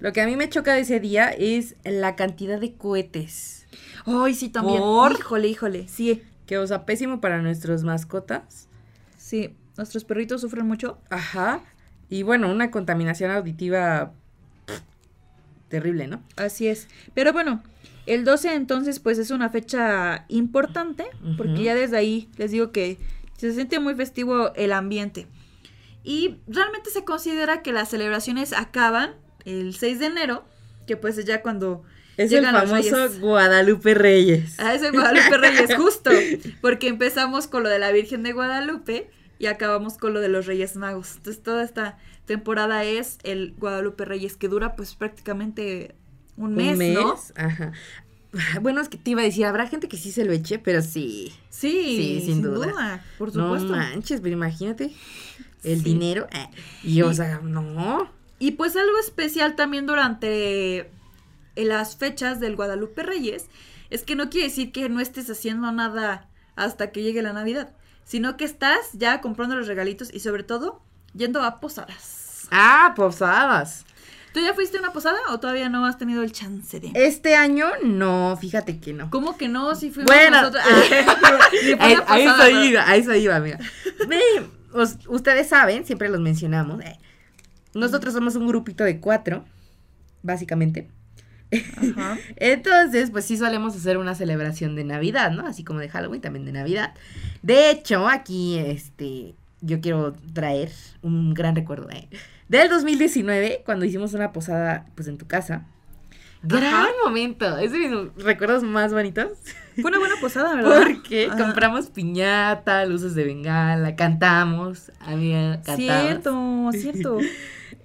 Lo que a mí me choca de ese día es la cantidad de cohetes. Ay, sí, también. ¿Por? Híjole, híjole. Sí, Que, o sea, pésimo para nuestros mascotas. sí. Nuestros perritos sufren mucho. Ajá. Y bueno, una contaminación auditiva pff, terrible, ¿no? Así es. Pero bueno, el 12 entonces pues es una fecha importante porque ya desde ahí les digo que se siente muy festivo el ambiente. Y realmente se considera que las celebraciones acaban el 6 de enero, que pues es ya cuando Es el famoso Reyes. Guadalupe Reyes. Ah, es el Guadalupe Reyes, *laughs* justo. Porque empezamos con lo de la Virgen de Guadalupe y acabamos con lo de los Reyes Magos. Entonces toda esta temporada es el Guadalupe Reyes, que dura pues prácticamente un mes, Un mes. ¿no? Ajá. *laughs* Bueno, es que te iba a decir, habrá gente que sí se lo eche, pero sí. Sí, Sí, sin sin, duda. duda. Por No supuesto. manches, pero imagínate. El Sí. dinero. eh, Y o sea, no. y pues algo especial también durante eh, las fechas del Guadalupe Reyes es que no quiere decir que no estés haciendo nada hasta que llegue la Navidad, sino que estás ya comprando los regalitos y sobre todo yendo a posadas. Ah, posadas. ¿Tú ya fuiste a una posada o todavía no has tenido el chance de? Este año, no, fíjate que no. ¿Cómo que no? Si fuimos Bueno, nosotros. Ah, a, a eso iba, a eso iba, os- ustedes saben, siempre los mencionamos. eh, Nosotros somos un grupito de cuatro, básicamente. Ajá. *laughs* Entonces, pues sí solemos hacer una celebración de Navidad, ¿no? Así como de Halloween, también de Navidad. De hecho, aquí, este, yo quiero traer un gran recuerdo eh, del 2019, cuando hicimos una posada, pues, en tu casa. Gran Ajá. momento, es de mis recuerdos más bonitos. Fue una buena posada, ¿verdad? Porque Ajá. compramos piñata, luces de bengala, cantamos, amiga, cantamos. Cierto, cierto. *laughs*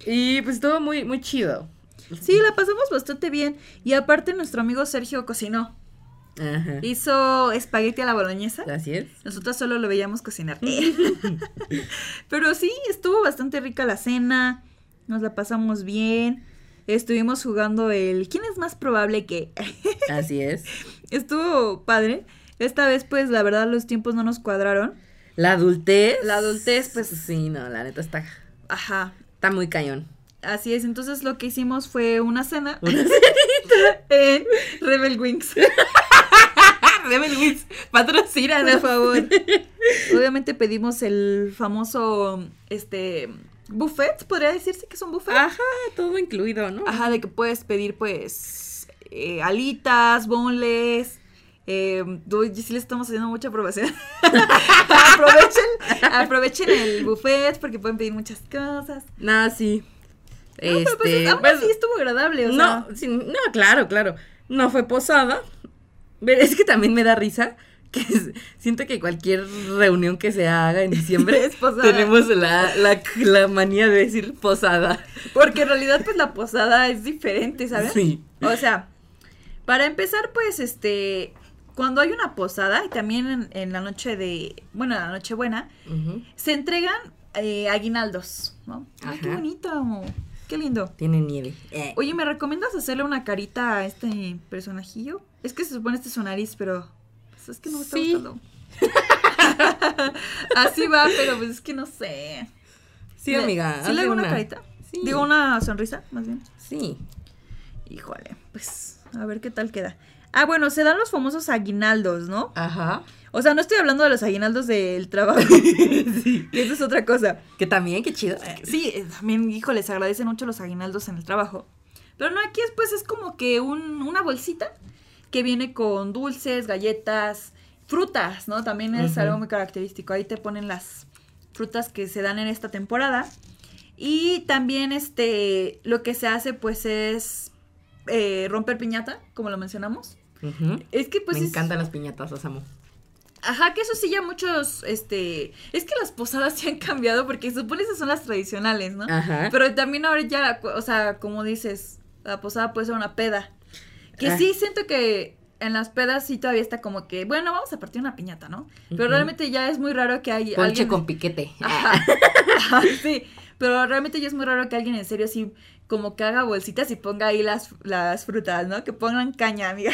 Y pues estuvo muy, muy chido. Sí, la pasamos bastante bien. Y aparte nuestro amigo Sergio cocinó. Ajá. Hizo espagueti a la boloñesa. Así es. Nosotros solo lo veíamos cocinar. *laughs* *laughs* Pero sí, estuvo bastante rica la cena. Nos la pasamos bien. Estuvimos jugando el ¿Quién es más probable que? *laughs* Así es. Estuvo padre. Esta vez, pues, la verdad, los tiempos no nos cuadraron. La adultez. La adultez, pues- Sí, no, la neta está, Ajá. está muy cañón. Así es. Entonces, lo que hicimos fue una cena Una en Rebel Wings. Rebel Wings, patrocina, Por favor. Obviamente pedimos el famoso, este, buffet. Podría decirse que es un buffet. Ajá, todo incluido, ¿no? Ajá, de que puedes pedir, pues, eh, alitas, boneless. Eh, uy, sí le estamos haciendo mucha aprobación. *laughs* aprovechen, aprovechen el buffet porque pueden pedir muchas cosas. No, sí. No, pero pues, Este, aún pues, así estuvo agradable, o no, sea. sí, no, claro, claro. No fue posada. Es que también me da risa que es- siento que cualquier reunión que se haga en diciembre *laughs* Es posada. tenemos la, la, la manía de decir posada. Porque en realidad, pues, la posada es diferente, ¿sabes? Sí. O sea, para empezar, pues, este, cuando hay una posada y también en, en la noche de, bueno, en la noche buena, se entregan eh, aguinaldos, ¿no? Ay, qué bonito, qué lindo. Tiene nieve. Eh. Oye, ¿me recomiendas hacerle una carita a este personajillo? Es que se supone este es su nariz, pero pues, es que no me está Sí. gustando. *laughs* Así va, pero pues es que no sé. Sí, Le- amiga. ¿Sí le hago una, carita? Sí. Digo, una sonrisa, más bien. Sí. Híjole, pues a ver qué tal queda. Ah, bueno, se dan los famosos aguinaldos, ¿no? Ajá. O sea, no estoy hablando de los aguinaldos del trabajo, *laughs* sí. que eso es otra cosa. Que también, qué chido. Sí, eh, también, hijo, les agradecen mucho los aguinaldos en el trabajo. Pero no, aquí es pues es como que un- una bolsita que viene con dulces, galletas, frutas, ¿no? También es algo muy característico. Ahí te ponen las frutas que se dan en esta temporada. Y también este, lo que se hace pues es eh, romper piñata, como lo mencionamos. Ujú. Es que pues Me es- encantan las piñatas, las amo. Ajá, que eso sí ya muchos, este, es que las posadas sí han cambiado porque se supone esas son las tradicionales, ¿no? Ajá. Pero también ahora ya, o sea, como dices, la posada puede ser una peda. Que Ah. sí siento que en las pedas sí todavía está como que, bueno, vamos a partir una piñata, ¿no? Pero realmente ya es muy raro que hay Ponche alguien... con piquete. *laughs* Ajá. Ajá, sí, pero realmente ya es muy raro que alguien en serio así como que haga bolsitas y ponga ahí las, las frutas, ¿no? Que pongan caña, amiga.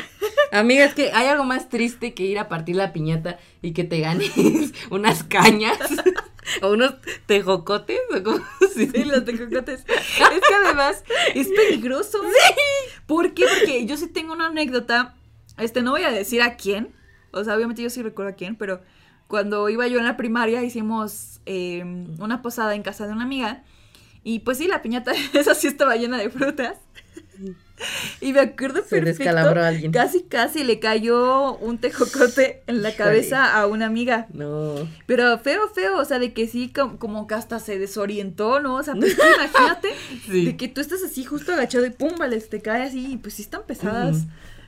Amiga, es que hay algo más triste que ir a partir la piñata y que te ganes *laughs* unas cañas. *laughs* o unos tejocotes, o como *laughs* Sí, los tejocotes. Es que además es peligroso. Sí. ¿Por qué? Porque yo sí tengo una anécdota. Este, no voy a decir a quién. O sea, obviamente yo sí recuerdo a quién, pero cuando iba yo en la primaria hicimos eh, una posada en casa de una amiga. Y pues sí, la piñata esa sí estaba llena de frutas. *laughs* Y me acuerdo Se perfecto. descalabró a alguien. Casi, casi le cayó un tejocote en la cabeza a una amiga. No. Pero feo, feo, o sea, de que sí, com- como que hasta se desorientó, ¿no? O sea, pues *laughs* imagínate Sí. de que tú estás así justo agachado y pum, vale, te cae así, y pues sí están pesadas,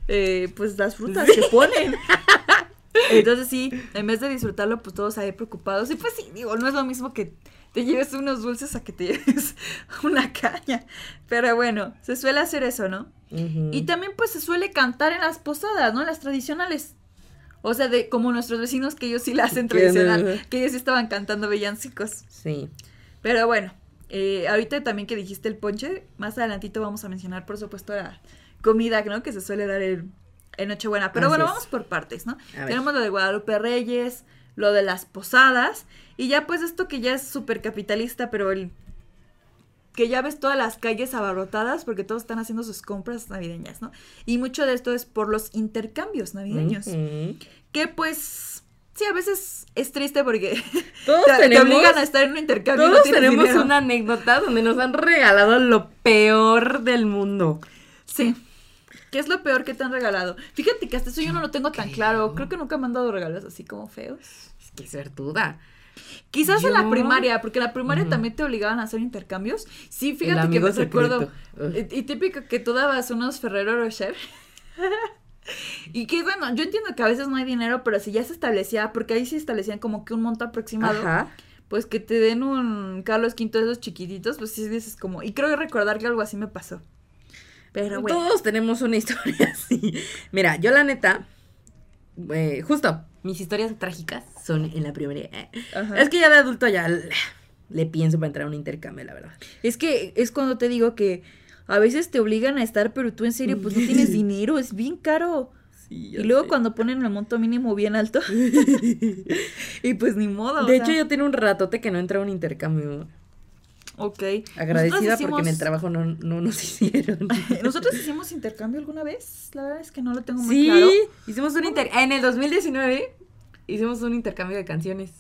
eh, pues las frutas que ponen. *laughs* Entonces sí, en vez de disfrutarlo, pues todos ahí preocupados. Y pues sí, digo, no es lo mismo que te lleves unos dulces a que te *laughs* lleves una caña. Pero bueno, se suele hacer eso, ¿no? Y también pues se suele cantar en las posadas, ¿no? En las tradicionales. O sea, de como nuestros vecinos que ellos sí la hacen no. tradicional, que ellos sí estaban cantando villancicos. Sí. Pero bueno, eh, ahorita también que dijiste el ponche, más adelantito vamos a mencionar, por supuesto, la comida, ¿no? Que se suele dar en, en Nochebuena. Pero Así bueno, es. vamos por partes, ¿no? Tenemos lo de Guadalupe Reyes, lo de las posadas, y ya pues esto que ya es súper capitalista, pero el que ya ves todas las calles abarrotadas porque todos están haciendo sus compras navideñas, ¿no? Y mucho de esto es por los intercambios navideños. Que pues, sí, a veces es triste porque *laughs* Todos te, te tenemos, obligan a estar en un intercambio. no todos tenemos dinero. una anécdota donde nos han regalado lo peor del mundo. Sí. ¿Qué es lo peor que te han regalado? Fíjate que hasta eso yo no lo tengo tan claro. Creo que nunca me han dado regalos así como feos. Es que suertuda. Quizás en la primaria, porque en la primaria también te obligaban a hacer intercambios. Sí, fíjate que me recuerdo. Y, y típico que tú dabas unos Ferrero Rocher. *laughs* y que bueno, yo entiendo que a veces no hay dinero, pero si ya se establecía, porque ahí sí establecían como que un monto aproximado, Ajá. pues que te den un Carlos V de esos chiquititos, pues sí dices como. Y creo recordar que algo así me pasó. Pero bueno. Todos tenemos una *laughs* historia así. Mira, yo la neta, eh, justo, mis historias trágicas son en la primaria. Eh, Ajá. Es que ya de adulto ya le, le pienso para entrar a un intercambio, la verdad. Es que es cuando te digo que a veces te obligan a estar, pero tú en serio, pues no tienes *laughs* dinero, es bien caro. Sí, Y luego cuando ponen el monto mínimo bien alto. *laughs* y pues ni modo. De hecho, sea, yo tengo un ratote que no entré a un intercambio. Ok. Agradecida porque en el trabajo no, no nos *laughs* hicieron. Nosotros hicimos intercambio alguna vez. La verdad es que no lo tengo muy Sí, claro. hicimos un inter... En el 2019 hicimos un intercambio de canciones.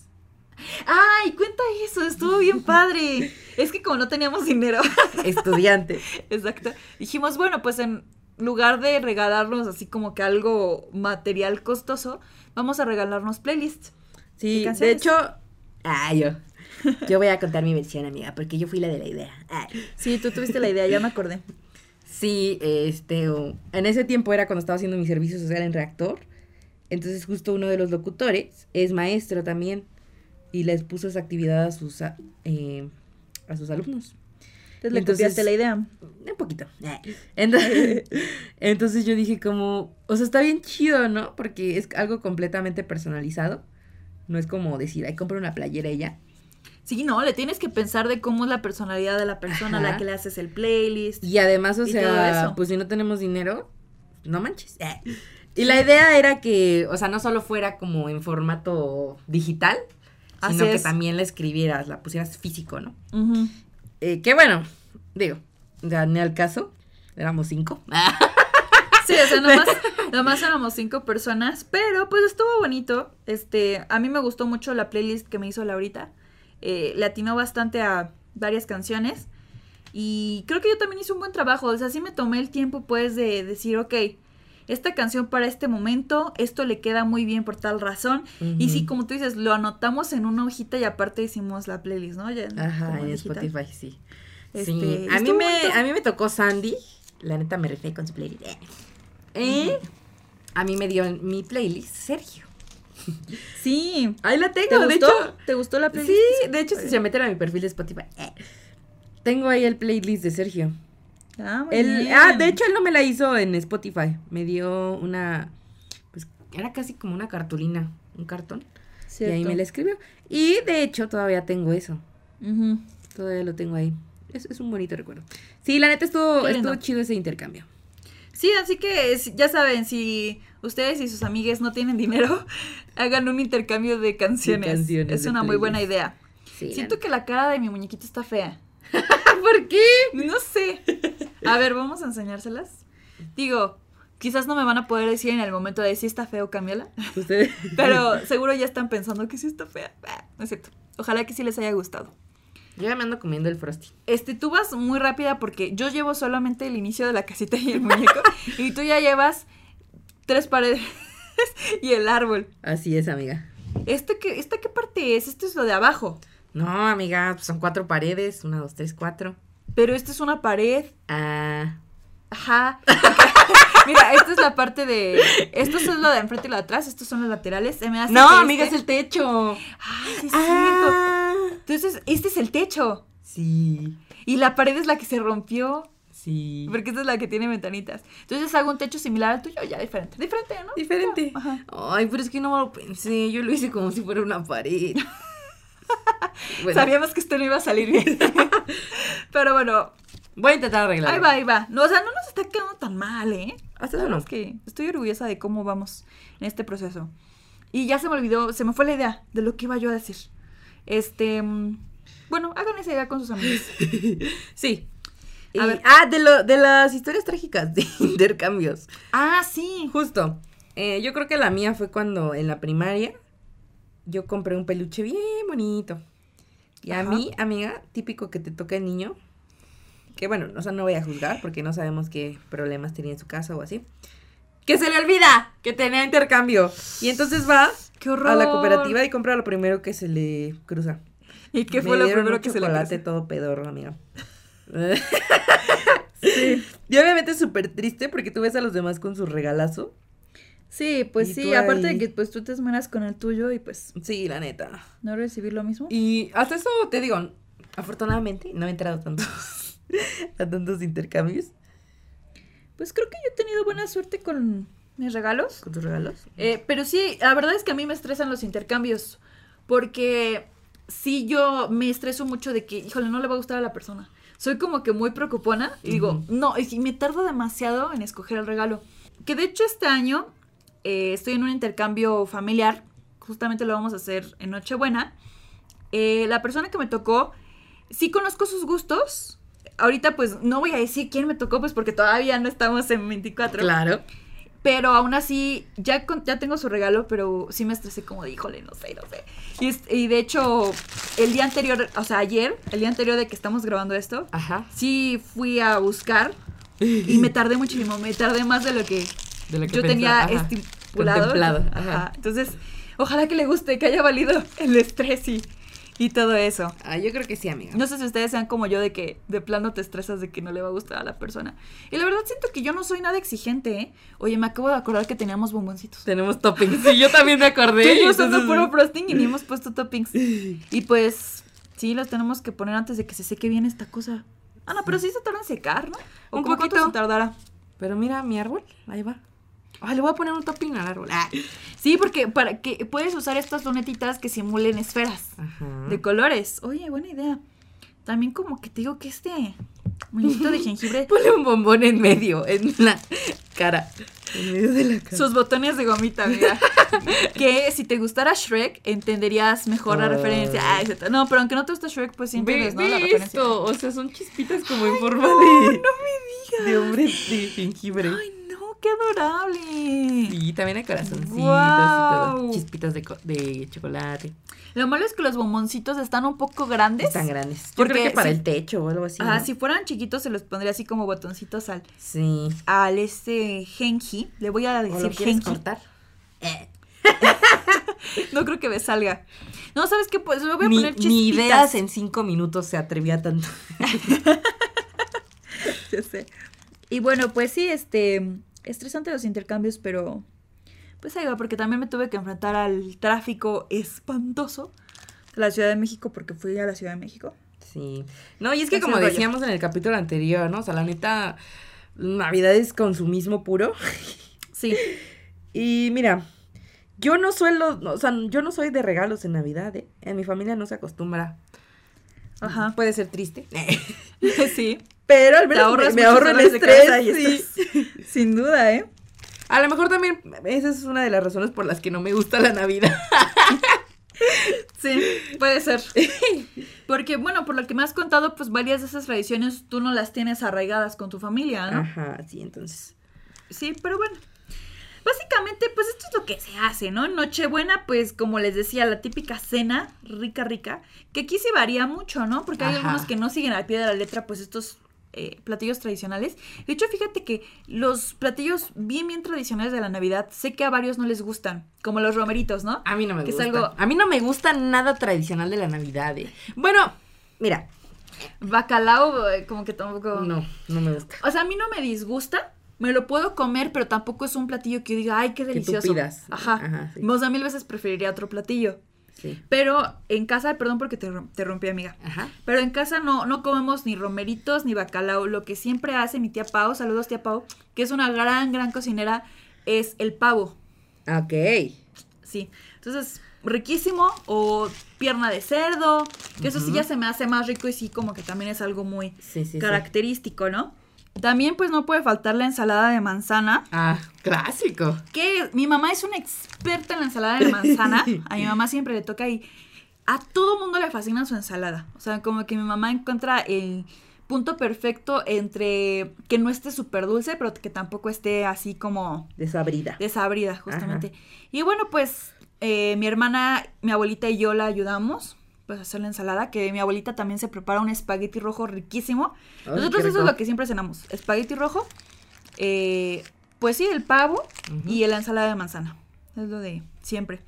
Ay, cuenta eso, estuvo bien padre. Es que como no teníamos dinero. *laughs* Estudiante. Exacto. Dijimos, bueno, pues en lugar de regalarnos así como que algo material costoso, vamos a regalarnos playlists. Sí, ¿Qué de hecho... Ah, yo. *laughs* Yo voy a contar mi versión, amiga, porque yo fui la de la idea. Ah. Sí, tú tuviste la idea, ya me acordé. Sí, este, en ese tiempo era cuando estaba haciendo mi servicio social en reactor. Entonces justo uno de los locutores es maestro también y les puso esa actividad a sus, a, eh, a sus alumnos. Entonces le Entonces- copiaste la idea. Un poquito. Entonces, *laughs* entonces yo dije como, o sea, está bien chido, ¿no? Porque es algo completamente personalizado. No es como decir, ay, compra una playera y ya. Sí, no, le tienes que pensar de cómo es la personalidad de la persona a la Ajá. que le haces el playlist. Y además, o Y sea, pues si no tenemos dinero, no manches. Y la idea era que, o sea, no solo fuera como en formato digital, Así sino que también la escribieras, la pusieras físico, ¿no? Eh, que bueno, digo, ya ni al caso, éramos cinco. *laughs* Sí, o sea, nomás, *laughs* nomás éramos cinco personas, pero pues estuvo bonito. Este, a mí me gustó mucho la playlist que me hizo Laurita. Eh, le atinó bastante a varias canciones. Y creo que yo también hice un buen trabajo. O sea, sí me tomé el tiempo, pues, de decir, ok, esta canción para este momento, esto le queda muy bien por tal razón. Y sí, como tú dices, lo anotamos en una hojita y aparte hicimos la playlist, ¿no? Ya Ajá, en. Spotify, sí. Este, sí. A mí, me, a mí me tocó Sandy. La neta me rifé con su playlist. Y a mí me dio mi playlist Sergio. Sí. Ahí la ¿Te tengo, de gustó? hecho. ¿Te gustó la playlist? Sí, de hecho, si se meten a mi perfil de Spotify, eh, tengo ahí el playlist de Sergio. Ah, muy Él, bien. ah, de hecho, él no me la hizo en Spotify. Me dio una. Pues era casi como una cartulina, un cartón. Y ahí me la escribió. Y de hecho, todavía tengo eso. Todavía lo tengo ahí. Es, es un bonito recuerdo. Sí, la neta estuvo, estuvo chido ese intercambio. Sí, así que es- ya saben, si ustedes y sus amigues no tienen dinero, *laughs* hagan un intercambio de canciones. canciones, es de una muy buena idea. Sí, Siento que la cara de mi muñequito está fea. *laughs* ¿Por qué? No sé. A ver, vamos a enseñárselas. Digo, quizás no me van a poder decir en el momento de si está feo, cámbiala. Ustedes. *laughs* Pero seguro ya están pensando que sí está fea. Ah, No es cierto. Ojalá que sí les haya gustado. Yo ya me ando comiendo el frosty. Este, tú vas muy rápida porque yo llevo solamente el inicio de la casita y el muñeco. y tú ya llevas tres paredes *laughs* y el árbol. Así es, amiga. ¿Este qué, ¿Esta qué parte es? Esto es lo de abajo. No, amiga, pues son cuatro paredes. Una, dos, tres, cuatro. Pero esta es una pared. Ah. Ajá. *laughs* Mira, esta es la parte de. Esto es lo de enfrente y lo de atrás. Estos son los laterales. Se me hace No, amiga, este- es el techo. Ay, sí es cierto. Ah. Entonces, este es el techo. Sí, Y la pared es la que se rompió. sí. Porque esta es la que tiene ventanitas. Entonces hago un techo similar al tuyo, ya diferente. Diferente, ¿no? Diferente. Ajá. Ay, pero es que no me lo pensé. Yo lo hice como si fuera una pared. *laughs* *laughs* Bueno, Sabíamos que esto no iba a salir bien. *laughs* Pero bueno, voy a intentar arreglarlo. ahí va, ahí va. No, o sea, no nos está quedando tan mal, ¿eh? Hasta eso no. que estoy orgullosa de cómo vamos en este proceso. Y ya se me olvidó, se me fue la idea de lo que iba yo a decir. Este, mm, bueno, hagan esa idea con sus amigos. *laughs* Sí. A Y- ver. Ah, de, lo, de las historias trágicas de intercambios. Ah, sí. Justo. Eh, yo creo que la mía fue cuando en la primaria yo compré un peluche bien bonito. Y a mí, amiga, típico que te toca el niño, que bueno, o sea, no voy a juzgar porque no sabemos qué problemas tenía en su casa o así. Que se le olvida que tenía intercambio. Y entonces va a la cooperativa y compra lo primero que se le cruza. ¿Y qué Me fue lo primero que se le cruzó? todo pedorro, amiga. *laughs* *laughs* Y obviamente súper triste porque tú ves a los demás con su regalazo. Sí, pues sí, aparte ahí. de que pues tú te esmeras con el tuyo y pues Sí, la neta. no recibir lo mismo. Y hasta eso te digo, afortunadamente no he entrado tantos, *laughs* a tantos intercambios Pues creo que yo he tenido buena suerte con mis regalos. con tus regalos. Eh, pero sí, la verdad es que a mí me estresan los intercambios. Porque sí yo me estreso mucho de que, híjole, no le va a gustar a la persona. Soy como que muy preocupona y digo, Ujú. no, y me tardo demasiado en escoger el regalo. Que de hecho este año eh, estoy en un intercambio familiar. Justamente lo vamos a hacer en Nochebuena. Eh, la persona que me tocó, sí conozco sus gustos. Ahorita pues no voy a decir quién me tocó, pues porque todavía no estamos en 24. Claro. Pero aún así, ya, con- ya tengo su regalo, pero sí me estresé como de, híjole, no sé, no sé. Y, es- y de hecho, el día anterior, o sea, ayer, el día anterior de que estamos grabando esto, Ajá. sí fui a buscar *laughs* y me tardé muchísimo, me tardé más de lo que De lo que yo tenía ajá. estipulado. Ajá. Entonces, ojalá que le guste, que haya valido el estrés y, y todo eso. Ah, yo creo que sí, amiga. No sé si ustedes sean como yo de que de plano te estresas de que no le va a gustar a la persona. Y la verdad siento que yo no soy nada exigente, ¿eh? Oye, me acabo de acordar que teníamos bomboncitos. Tenemos toppings. Sí, yo también me acordé. *laughs* Usando puro frosting y ni hemos puesto toppings. *laughs* Y pues, sí, los tenemos que poner antes de que se seque bien esta cosa. Ah, no, pero sí se tarda en secar, ¿no? ¿O Un poquito. se tardará? Pero mira mi árbol, ahí va. Ay, le voy a poner un topping al árbol. Ah. Sí, porque para que puedes usar estas lunetitas que simulen esferas Ajá. de colores. Oye, buena idea. También como que te digo que este muñequito de jengibre, *laughs* Ponle un bombón en medio, en la cara. En medio de la cara. sus botones de gomita, amiga. *laughs* que si te gustara Shrek, entenderías mejor la Ay. referencia. Ah, etcétera. No, pero aunque no te guste Shrek, pues siempre Ve, ves, ¿no? La referencia. o sea, son chispitas como en forma de... No me digas. De hombre de jengibre. Ay, no, qué adorable. Sí, también hay corazoncitos y todo. Chispitas de, co- de chocolate. Lo malo es que los bomboncitos están un poco grandes. Están grandes. Yo Porque creo que para el techo o algo así. Ah, ¿no? si fueran chiquitos se los pondría así como botoncitos al, Sí. al este Genji. Le voy a ¿O lo decir Genji. cortar? *laughs* No creo que me salga. No, ¿sabes qué? Pues le voy a Ni, poner chispitas. ni ideas en cinco minutos se atrevía tanto. *laughs* Ya sé. Y bueno, pues sí, este, estresante los intercambios, pero pues ahí va, porque también me tuve que enfrentar al tráfico espantoso de la Ciudad de México, porque fui a la Ciudad de México. Sí. No, y es que Así como rollo. decíamos en el capítulo anterior, ¿no? O sea, la neta, Navidad es consumismo puro. *laughs* Sí, Y mira, yo no suelo, o sea, yo no soy de regalos en Navidad, ¿eh? En mi familia no se acostumbra. ajá. Puede ser triste. *laughs* sí. Pero al menos me, ahorro el estrés. y sí. *laughs* Sin duda, ¿eh? A lo mejor también esa es una de las razones por las que no me gusta la Navidad. *laughs* Sí, puede ser. *laughs* Porque, bueno, por lo que me has contado, pues varias de esas tradiciones tú no las tienes arraigadas con tu familia, ¿no? Ajá, sí, entonces. Sí, pero bueno. Básicamente, pues esto es lo que se hace, ¿no? En Nochebuena, pues como les decía, la típica cena rica, rica, que aquí sí varía mucho, ¿no? Porque hay Ajá. algunos que no siguen al pie de la letra, pues estos eh, platillos tradicionales. De hecho, fíjate que los platillos bien, bien tradicionales de la Navidad, sé que a varios no les gustan, como los romeritos, ¿no? A mí no me Que es gusta. algo- A mí no me gusta nada tradicional de la Navidad. eh. Bueno, mira, Bacalao, eh, como que tampoco... no, no me gusta. O sea, a mí no me disgusta. Me lo puedo comer, pero tampoco es un platillo que yo diga, ay, qué tú delicioso. pidas. Ajá. Ajá, sí. O sea, mil veces preferiría otro platillo. Sí. Pero en casa, perdón porque te, rom- te rompí, amiga. Ajá. Pero en casa no, no comemos ni romeritos ni bacalao. Lo que siempre hace mi tía Pau, saludos tía Pau, que es una gran, gran cocinera, es el pavo. Ok. Sí. Entonces, riquísimo. O pierna de cerdo. Que eso sí ya se me hace más rico y sí como que también es algo muy Sí, sí, sí. característico, ¿no? También pues no puede faltar la ensalada de manzana. Ah, clásico. Que mi mamá es una experta en la ensalada de manzana. A mi mamá siempre le toca y a todo mundo le fascina su ensalada. O sea, como que mi mamá encuentra el punto perfecto entre que no esté súper dulce, pero que tampoco esté así como Desabrida. desabrida, justamente. Y bueno, pues eh, mi hermana, mi abuelita y yo la ayudamos pues hacer la ensalada, que mi abuelita también se prepara un espagueti rojo riquísimo. Ay, Nosotros eso es lo que siempre cenamos, espagueti rojo, eh, pues sí, el pavo y la ensalada de manzana, es lo de siempre.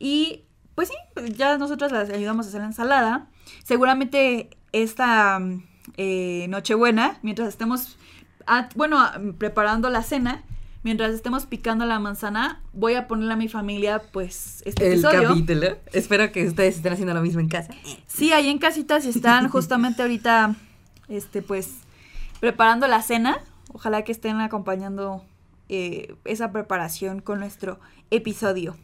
Y pues sí, pues, ya nosotros las ayudamos a hacer la ensalada. Seguramente esta eh, Nochebuena, mientras estemos, bueno, preparando la cena, mientras estemos picando la manzana, voy a ponerle a mi familia, pues, este El episodio. capítulo. Espero que ustedes estén haciendo lo mismo en casa. Sí, ahí en casitas están *laughs* justamente ahorita, este, pues, preparando la cena. Ojalá que estén acompañando eh, esa preparación con nuestro episodio.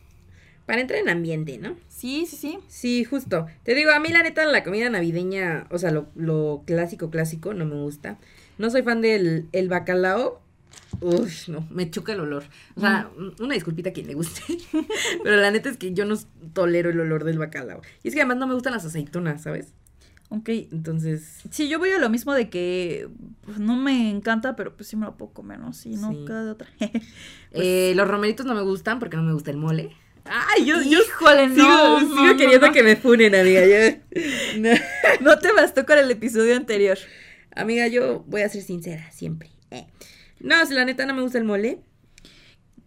Para entrar en ambiente, ¿no? Sí, sí, sí. Sí, justo. Te digo, a mí la neta la comida navideña, o sea, lo, lo clásico, clásico, no me gusta. No soy fan del el bacalao. Uf, no, me choca el olor. O sea, una disculpita a quien le guste. *laughs* Pero la neta es que yo no tolero el olor del bacalao. Y es que además no me gustan las aceitunas, ¿sabes? Ok. Entonces, Sí, yo voy a lo mismo de que pues, no me encanta, pero pues sí me lo puedo comer, ¿no? Sí, no Sí. queda de otra. *laughs* eh, los romeritos no me gustan porque no me gusta el mole. Ay, yo, yo Híjole, sigo, no, sigo no, no, queriendo no. que me funen, amiga. Yo- *laughs* no. No te bastó con el episodio anterior. Amiga, yo voy a ser sincera, siempre. Eh. No, si la neta no me gusta el mole.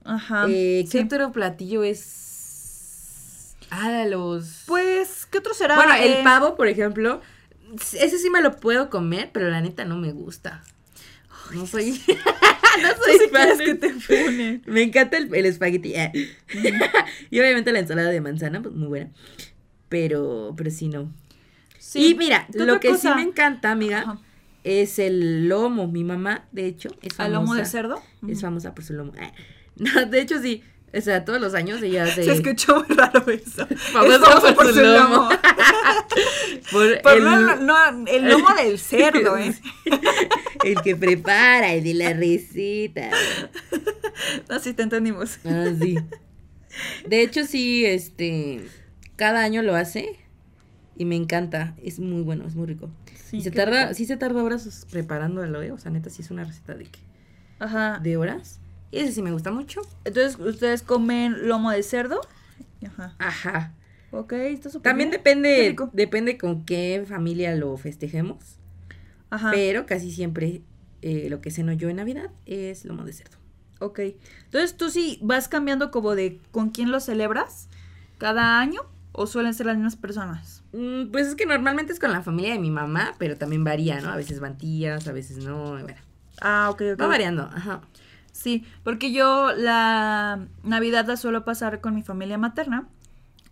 Ajá. Eh, ¿Qué sí. otro platillo es? Ah, los... Pues, ¿qué otro será? bueno, Eh, el pavo, por ejemplo. Ese sí me lo puedo comer, pero la neta no me gusta. No soy... *laughs* no soy sí fan que te funen. Me encanta el, el espagueti. eh. *laughs* y obviamente la ensalada de manzana, pues muy buena. Pero, pero sí no. Y mira, ¿Qué lo que cosa? sí me encanta, amiga, Ajá. Es el lomo. Mi mamá, de hecho, es famosa. ¿Al lomo de cerdo? Es famosa por su lomo. Ah, No, de hecho sí. O sea, todos los años ella *laughs* hace... Se escuchó muy raro eso. Famosa *laughs* Es famosa por su lomo. *laughs* por Por el, no, no, el lomo del cerdo, ¿eh? el que prepara, el de la receta. No, sí, te entendimos. Ah, sí. De hecho, sí, este, cada año lo hace y me encanta. Es muy bueno, es muy rico. Sí, y se tarda, rico. sí se tarda horas preparándolo, ¿eh? O sea, neta, sí es una receta de, que- Ajá. de horas. Y ese sí me gusta mucho. Entonces, ¿ustedes comen lomo de cerdo? Ajá. Ajá. Ok, está súper También bien. Depende, depende con qué familia lo festejemos. Ajá. Pero casi siempre eh, lo que ceno yo en Navidad es lomo de cerdo. Ok. Entonces, ¿tú sí vas cambiando como de con quién lo celebras cada año? ¿O suelen ser las mismas personas? Mm, Pues es que normalmente es con la familia de mi mamá, pero también varía, ¿no? A veces van tías, a veces no. Bueno, Ah, ok, ok. va variando. Ajá. Sí, porque yo la Navidad la suelo pasar con mi familia materna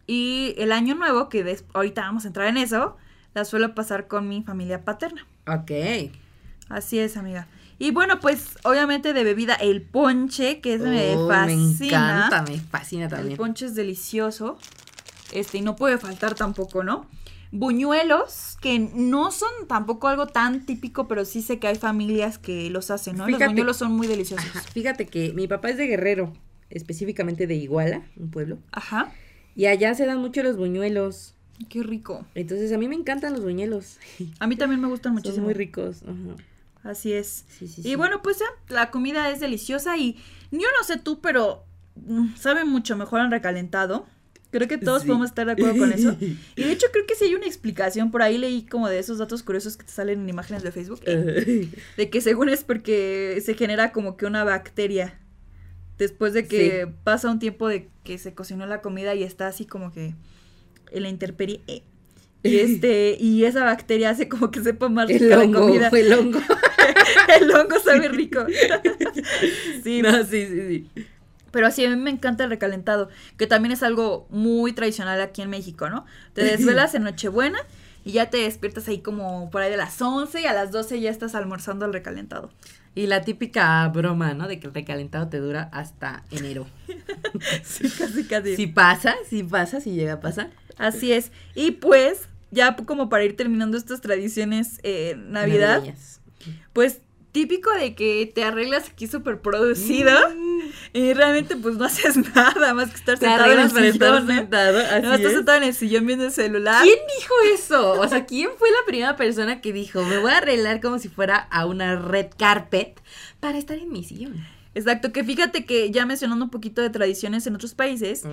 y el año nuevo, que des- ahorita vamos a entrar en eso, la suelo pasar con mi familia paterna. Ok. Así es, amiga. Y bueno, pues obviamente de bebida el ponche, que es, me fascina. Me encanta, me fascina El también. ponche es delicioso. Este, y no puede faltar tampoco, ¿no? Buñuelos, que no son tampoco algo tan típico, pero sí sé que hay familias que los hacen, ¿no? Fíjate- Los buñuelos son muy deliciosos. Ajá, Fíjate que mi papá es de Guerrero, específicamente de Iguala, un pueblo. Ajá. Y allá se dan mucho los buñuelos. Qué rico. Entonces a mí me encantan los buñuelos. A mí también me gustan Son muchísimo. muy ricos. Ajá. Así es. Sí, sí, Y sí. bueno, pues la comida es deliciosa y yo no sé tú, pero mm, sabe mucho mejor al recalentado. Creo que todos Sí. podemos estar de acuerdo con eso. *laughs* Y de hecho creo que sí hay una explicación, por ahí leí como de esos datos curiosos que te salen en imágenes de Facebook, *laughs* de que según es porque se genera como que una bacteria después de que pasa un tiempo de que se cocinó la comida y está así como que en la intemperie. eh, Y *laughs* este, y esa bacteria hace como que sepa más rica El la hongo, comida. el hongo. El hongo sabe rico. sí, No, sí, sí, sí. Pero sí, a mí me encanta el recalentado, que también es algo muy tradicional aquí en México, ¿no? Te desvelas en Nochebuena y ya te despiertas ahí como por ahí de las 11 y a las 12 ya estás almorzando el recalentado. Y la típica broma, ¿no? De que el recalentado te dura hasta enero. *laughs* Sí, casi, casi. Si pasa, si pasa, si llega a pasar. Así es. Y pues, ya como para ir terminando estas tradiciones eh, Navidad, Navideñas. pues típico de que te arreglas aquí súper producido y realmente pues no haces *laughs* nada más que estar sentado en el sillón, sentado, así No, estás es. sentado en el sillón viendo el celular. ¿Quién dijo eso? O sea, ¿quién fue la primera persona que dijo, me voy a arreglar como si fuera a una red carpet para estar en mi sillón? Exacto, que fíjate que ya mencionando un poquito de tradiciones en otros países,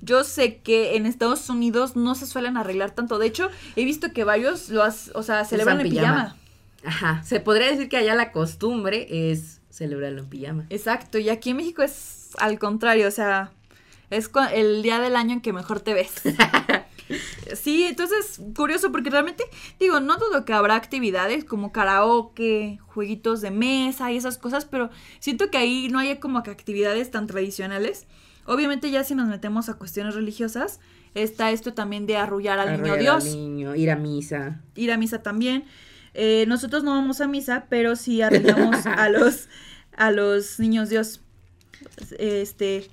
yo sé que en Estados Unidos no se suelen arreglar tanto. De hecho, he visto que varios lo has- o sea, celebran en pijama. Ajá. Se podría decir que allá la costumbre es celebrarlo en pijama. Exacto, y aquí en México es al contrario, o sea, es el día del año en que mejor te ves. *laughs* sí, entonces, curioso, porque realmente, digo, no dudo que habrá actividades como karaoke, jueguitos de mesa y esas cosas, pero siento que ahí no hay como que actividades tan tradicionales. Obviamente ya si nos metemos a cuestiones religiosas, está esto también de arrullar al niño Arreglar al Dios, niño, ir a misa. ir a misa también. Eh, nosotros no vamos a misa, pero sí arreglamos a *laughs* los a los niños Dios. Este,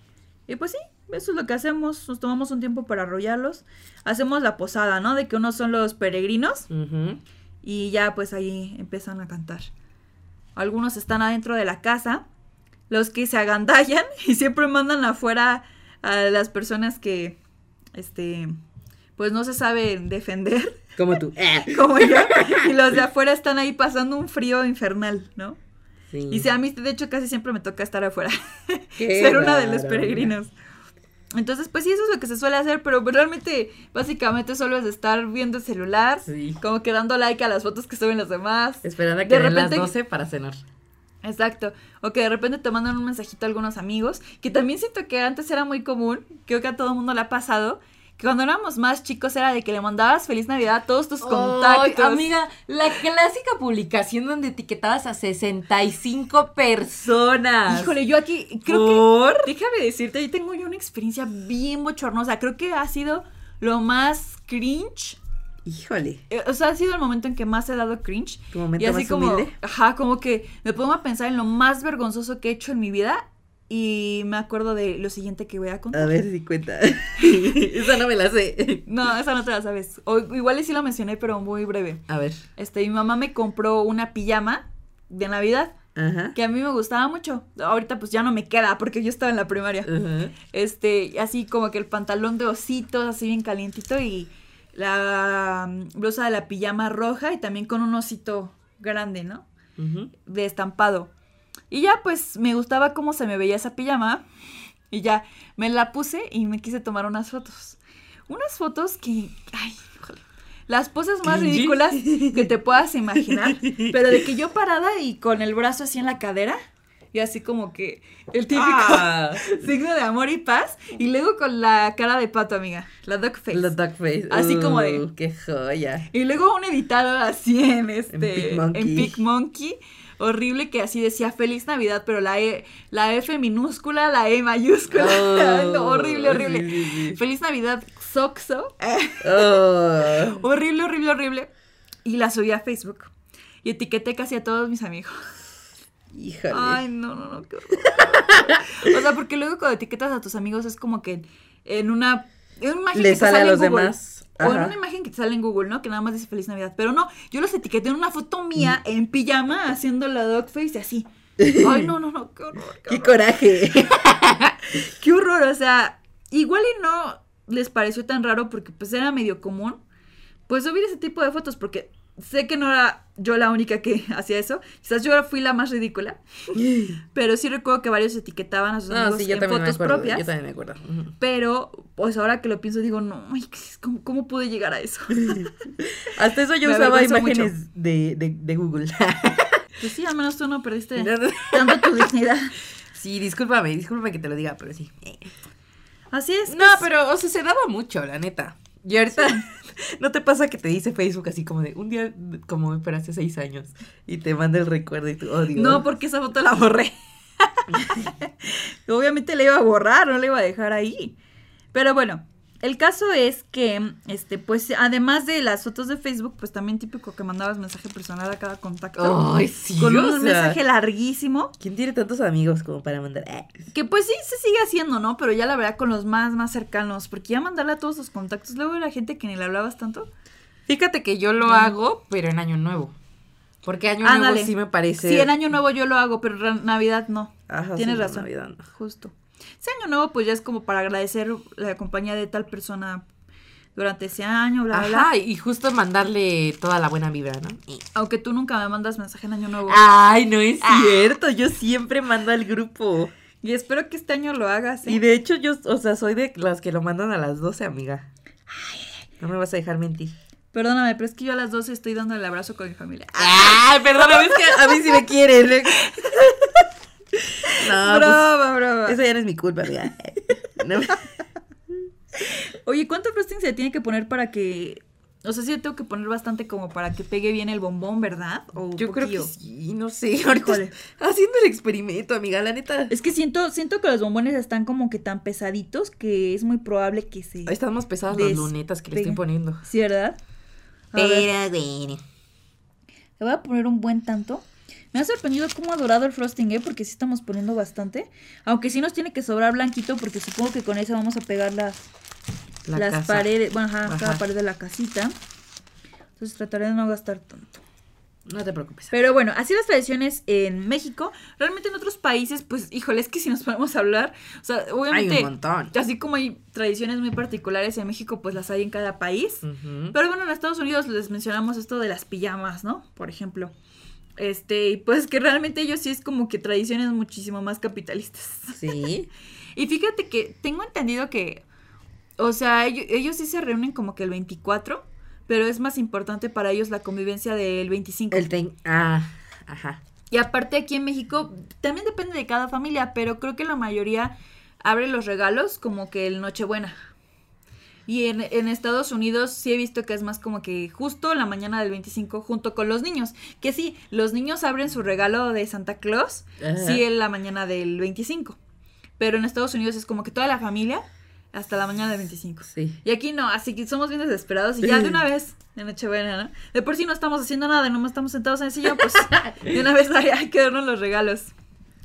y pues sí, eso es lo que hacemos. Nos tomamos un tiempo para arrollarlos. Hacemos la posada, ¿no? De que unos son los peregrinos y ya pues ahí empiezan a cantar. Algunos están adentro de la casa, los que se agandallan *laughs* y siempre mandan afuera a las personas que, este, pues no se saben defender Como tú. *laughs* Eh. como yo, y los de *laughs* afuera están ahí pasando un frío infernal, ¿no? Sí. Y sí, a mí de hecho casi siempre me toca estar afuera, Qué *laughs* ser una de los peregrinos. Entonces, pues sí, eso es lo que se suele hacer, pero realmente, básicamente solo es estar viendo el celular, Sí. como que dando like a las fotos que suben los demás. Esperando a que De den las repente- 12 para cenar. Exacto. O que de repente te mandan un mensajito a algunos amigos, que también siento que antes era muy común, creo que a todo el mundo le ha pasado, que cuando éramos más chicos era de que le mandabas feliz Navidad a todos tus contactos. Amiga, la clásica publicación donde etiquetabas a 65 personas. Híjole, yo aquí creo ¿Por? que déjame decirte, yo tengo yo una experiencia bien bochornosa. Creo que ha sido lo más cringe. Híjole. eh, O sea, ha sido el momento en que más he dado cringe. Tu momento y así más como, humilde. ajá, como que me pongo a pensar en lo más vergonzoso que he hecho en mi vida y me acuerdo de lo siguiente que voy a contar. A ver si cuenta. *laughs* Esa no me la sé. No, esa no te la sabes. O, igual sí lo mencioné, pero muy breve. A ver. Este, mi mamá me compró una pijama de Navidad Ajá. que a mí me gustaba mucho. Ahorita pues ya no me queda porque yo estaba en la primaria. Ajá. Este, así como que el pantalón de ositos, así bien calientito y la mm, blusa de la pijama roja y también con un osito grande, ¿no? Ujú. De estampado. Y ya pues me gustaba cómo se me veía esa pijama y ya me la puse y me quise tomar unas fotos. Unas fotos que, ay, las poses más ridículas que te puedas imaginar, *laughs* pero de que yo parada y con el brazo así en la cadera y así como que el típico Ah, *laughs* signo de amor y paz y luego con la cara de pato, amiga, la duck face. la duck face. Así como de- Uh, Qué joya. Y luego un editado así en este PicMonkey. en PicMonkey, horrible que así decía feliz Navidad, pero la E la F minúscula, la E mayúscula. Oh, *laughs* No, horrible, horrible. sí, sí, sí. Feliz Navidad Soxo. Oh. *laughs* horrible, horrible, horrible. Y la subí a Facebook. Y etiqueté casi a todos mis amigos. Híjole. Ay, no, no, no, qué horror. *laughs* o sea, porque luego cuando etiquetas a tus amigos es como que en una, en imagen Le sale sale a los Google. demás. O en Ajá. una imagen que te sale en Google, ¿no? Que nada más dice Feliz Navidad. Pero no, yo los etiqueté en una foto mía Mm. en pijama haciendo la dog face y así. *laughs* Ay, no, no, no, qué horror. Qué Qué coraje. *laughs* Qué horror, o sea, igual y no, les pareció tan raro porque pues era medio común, pues subir ese tipo de fotos porque sé que no era yo la única que *laughs* hacía eso, quizás yo fui la más ridícula, *laughs* pero sí recuerdo que varios etiquetaban a sus No, amigos sí, en también me fotos acuerdo. propias, Yo también me acuerdo. Pero pues ahora que lo pienso digo, no, ¿cómo, cómo pude llegar a eso? *laughs* Hasta eso yo Me usaba imágenes de, de, de Google. Pues sí, al menos tú no perdiste No, no. tanto tu dignidad. sí, discúlpame, discúlpame que te lo diga, pero sí. Así es. No, pero, o sea, se daba mucho, la neta. Y ahorita, *laughs* ¿no te pasa que te dice Facebook así como de un día, como pero hace seis años, y te manda el recuerdo y tú, oh Dios. No, porque esa foto la borré. *laughs* Obviamente la iba a borrar, no la iba a dejar ahí. Pero bueno, el caso es que, este, pues, además de las fotos de Facebook, pues también típico que mandabas mensaje personal a cada contacto. Ay, sí, con o un sea, mensaje larguísimo. ¿Quién tiene tantos amigos como para mandar? Ah, Que pues sí, se sigue haciendo, ¿no? Pero ya la verdad con los más, más cercanos. Porque ya mandarle a todos los contactos. Luego la gente que ni le hablabas tanto. Fíjate que yo lo hago, pero en Año Nuevo. Porque Año Ándale. Nuevo sí me parece. Sí, en Año Nuevo yo lo hago, pero en Navidad no. Ajá, Tienes sí, razón. Navidad no. Justo. Ese año nuevo, pues ya es como para agradecer la compañía de tal persona durante ese año, bla, bla, bla. Ajá, y justo mandarle toda la buena vibra, ¿no? Aunque tú nunca me mandas mensaje en año nuevo. Ay, no es cierto, yo siempre mando al grupo. Y espero que este año lo hagas. ¿eh? Y de hecho yo, o sea, soy de las que lo mandan a las 12, amiga. No me vas a dejar mentir. Perdóname, pero es que yo a las 12 estoy dando el abrazo con mi familia. Ay, perdóname, es que a mí sí me quieren. *laughs* *laughs* No, broma, broma. pues, eso ya no es mi culpa, amiga. *laughs* No. Oye, ¿cuánto frosting se tiene que poner para que... O sea, sí le tengo que poner bastante como para que pegue bien el bombón, ¿verdad? O Yo creo que sí, no sé. Ahorita haciendo el experimento, amiga, la neta. Es que siento, siento que los bombones están como que tan pesaditos que es muy probable que se... Están más pesadas las lunetas que le estoy poniendo. Sí, ¿verdad? A. Pero, bueno. Le voy a poner un buen tanto. Me ha sorprendido cómo ha dorado el frosting, ¿eh? Porque sí estamos poniendo bastante. Aunque sí nos tiene que sobrar blanquito porque supongo que con eso vamos a pegar las, La las casa. paredes, bueno, ajá, Ajá. cada pared de la casita. Entonces trataré de no gastar tanto. No te preocupes. Pero bueno, así las tradiciones en México. Realmente en otros países, pues, híjole, es que si nos podemos hablar, o sea, Hay obviamente, un montón. así como hay tradiciones muy particulares en México, pues las hay en cada país. Pero bueno, en Estados Unidos les mencionamos esto de las pijamas, ¿no? Por ejemplo. Este, y pues que realmente ellos sí es como que tradiciones muchísimo más capitalistas. Sí. *laughs* Y fíjate que tengo entendido que, o sea, ellos, ellos sí se reúnen como que el 24, pero es más importante para ellos la convivencia del 25. El ten... Ah, ajá. Y aparte aquí en México, también depende de cada familia, pero creo que la mayoría abre los regalos como que el Nochebuena. Y en, en Estados Unidos sí he visto que es más como que justo la mañana del 25 junto con los niños. Que sí, los niños abren su regalo de Santa Claus, Ajá. sí en la mañana del 25. Pero en Estados Unidos es como que toda la familia hasta la mañana del 25. Sí. Y aquí no, así que somos bien desesperados y ya de una *laughs* vez, en Nochebuena, ¿no? De por sí no estamos haciendo nada, nomás estamos sentados en el sillón, pues de una vez hay, hay que darnos los regalos.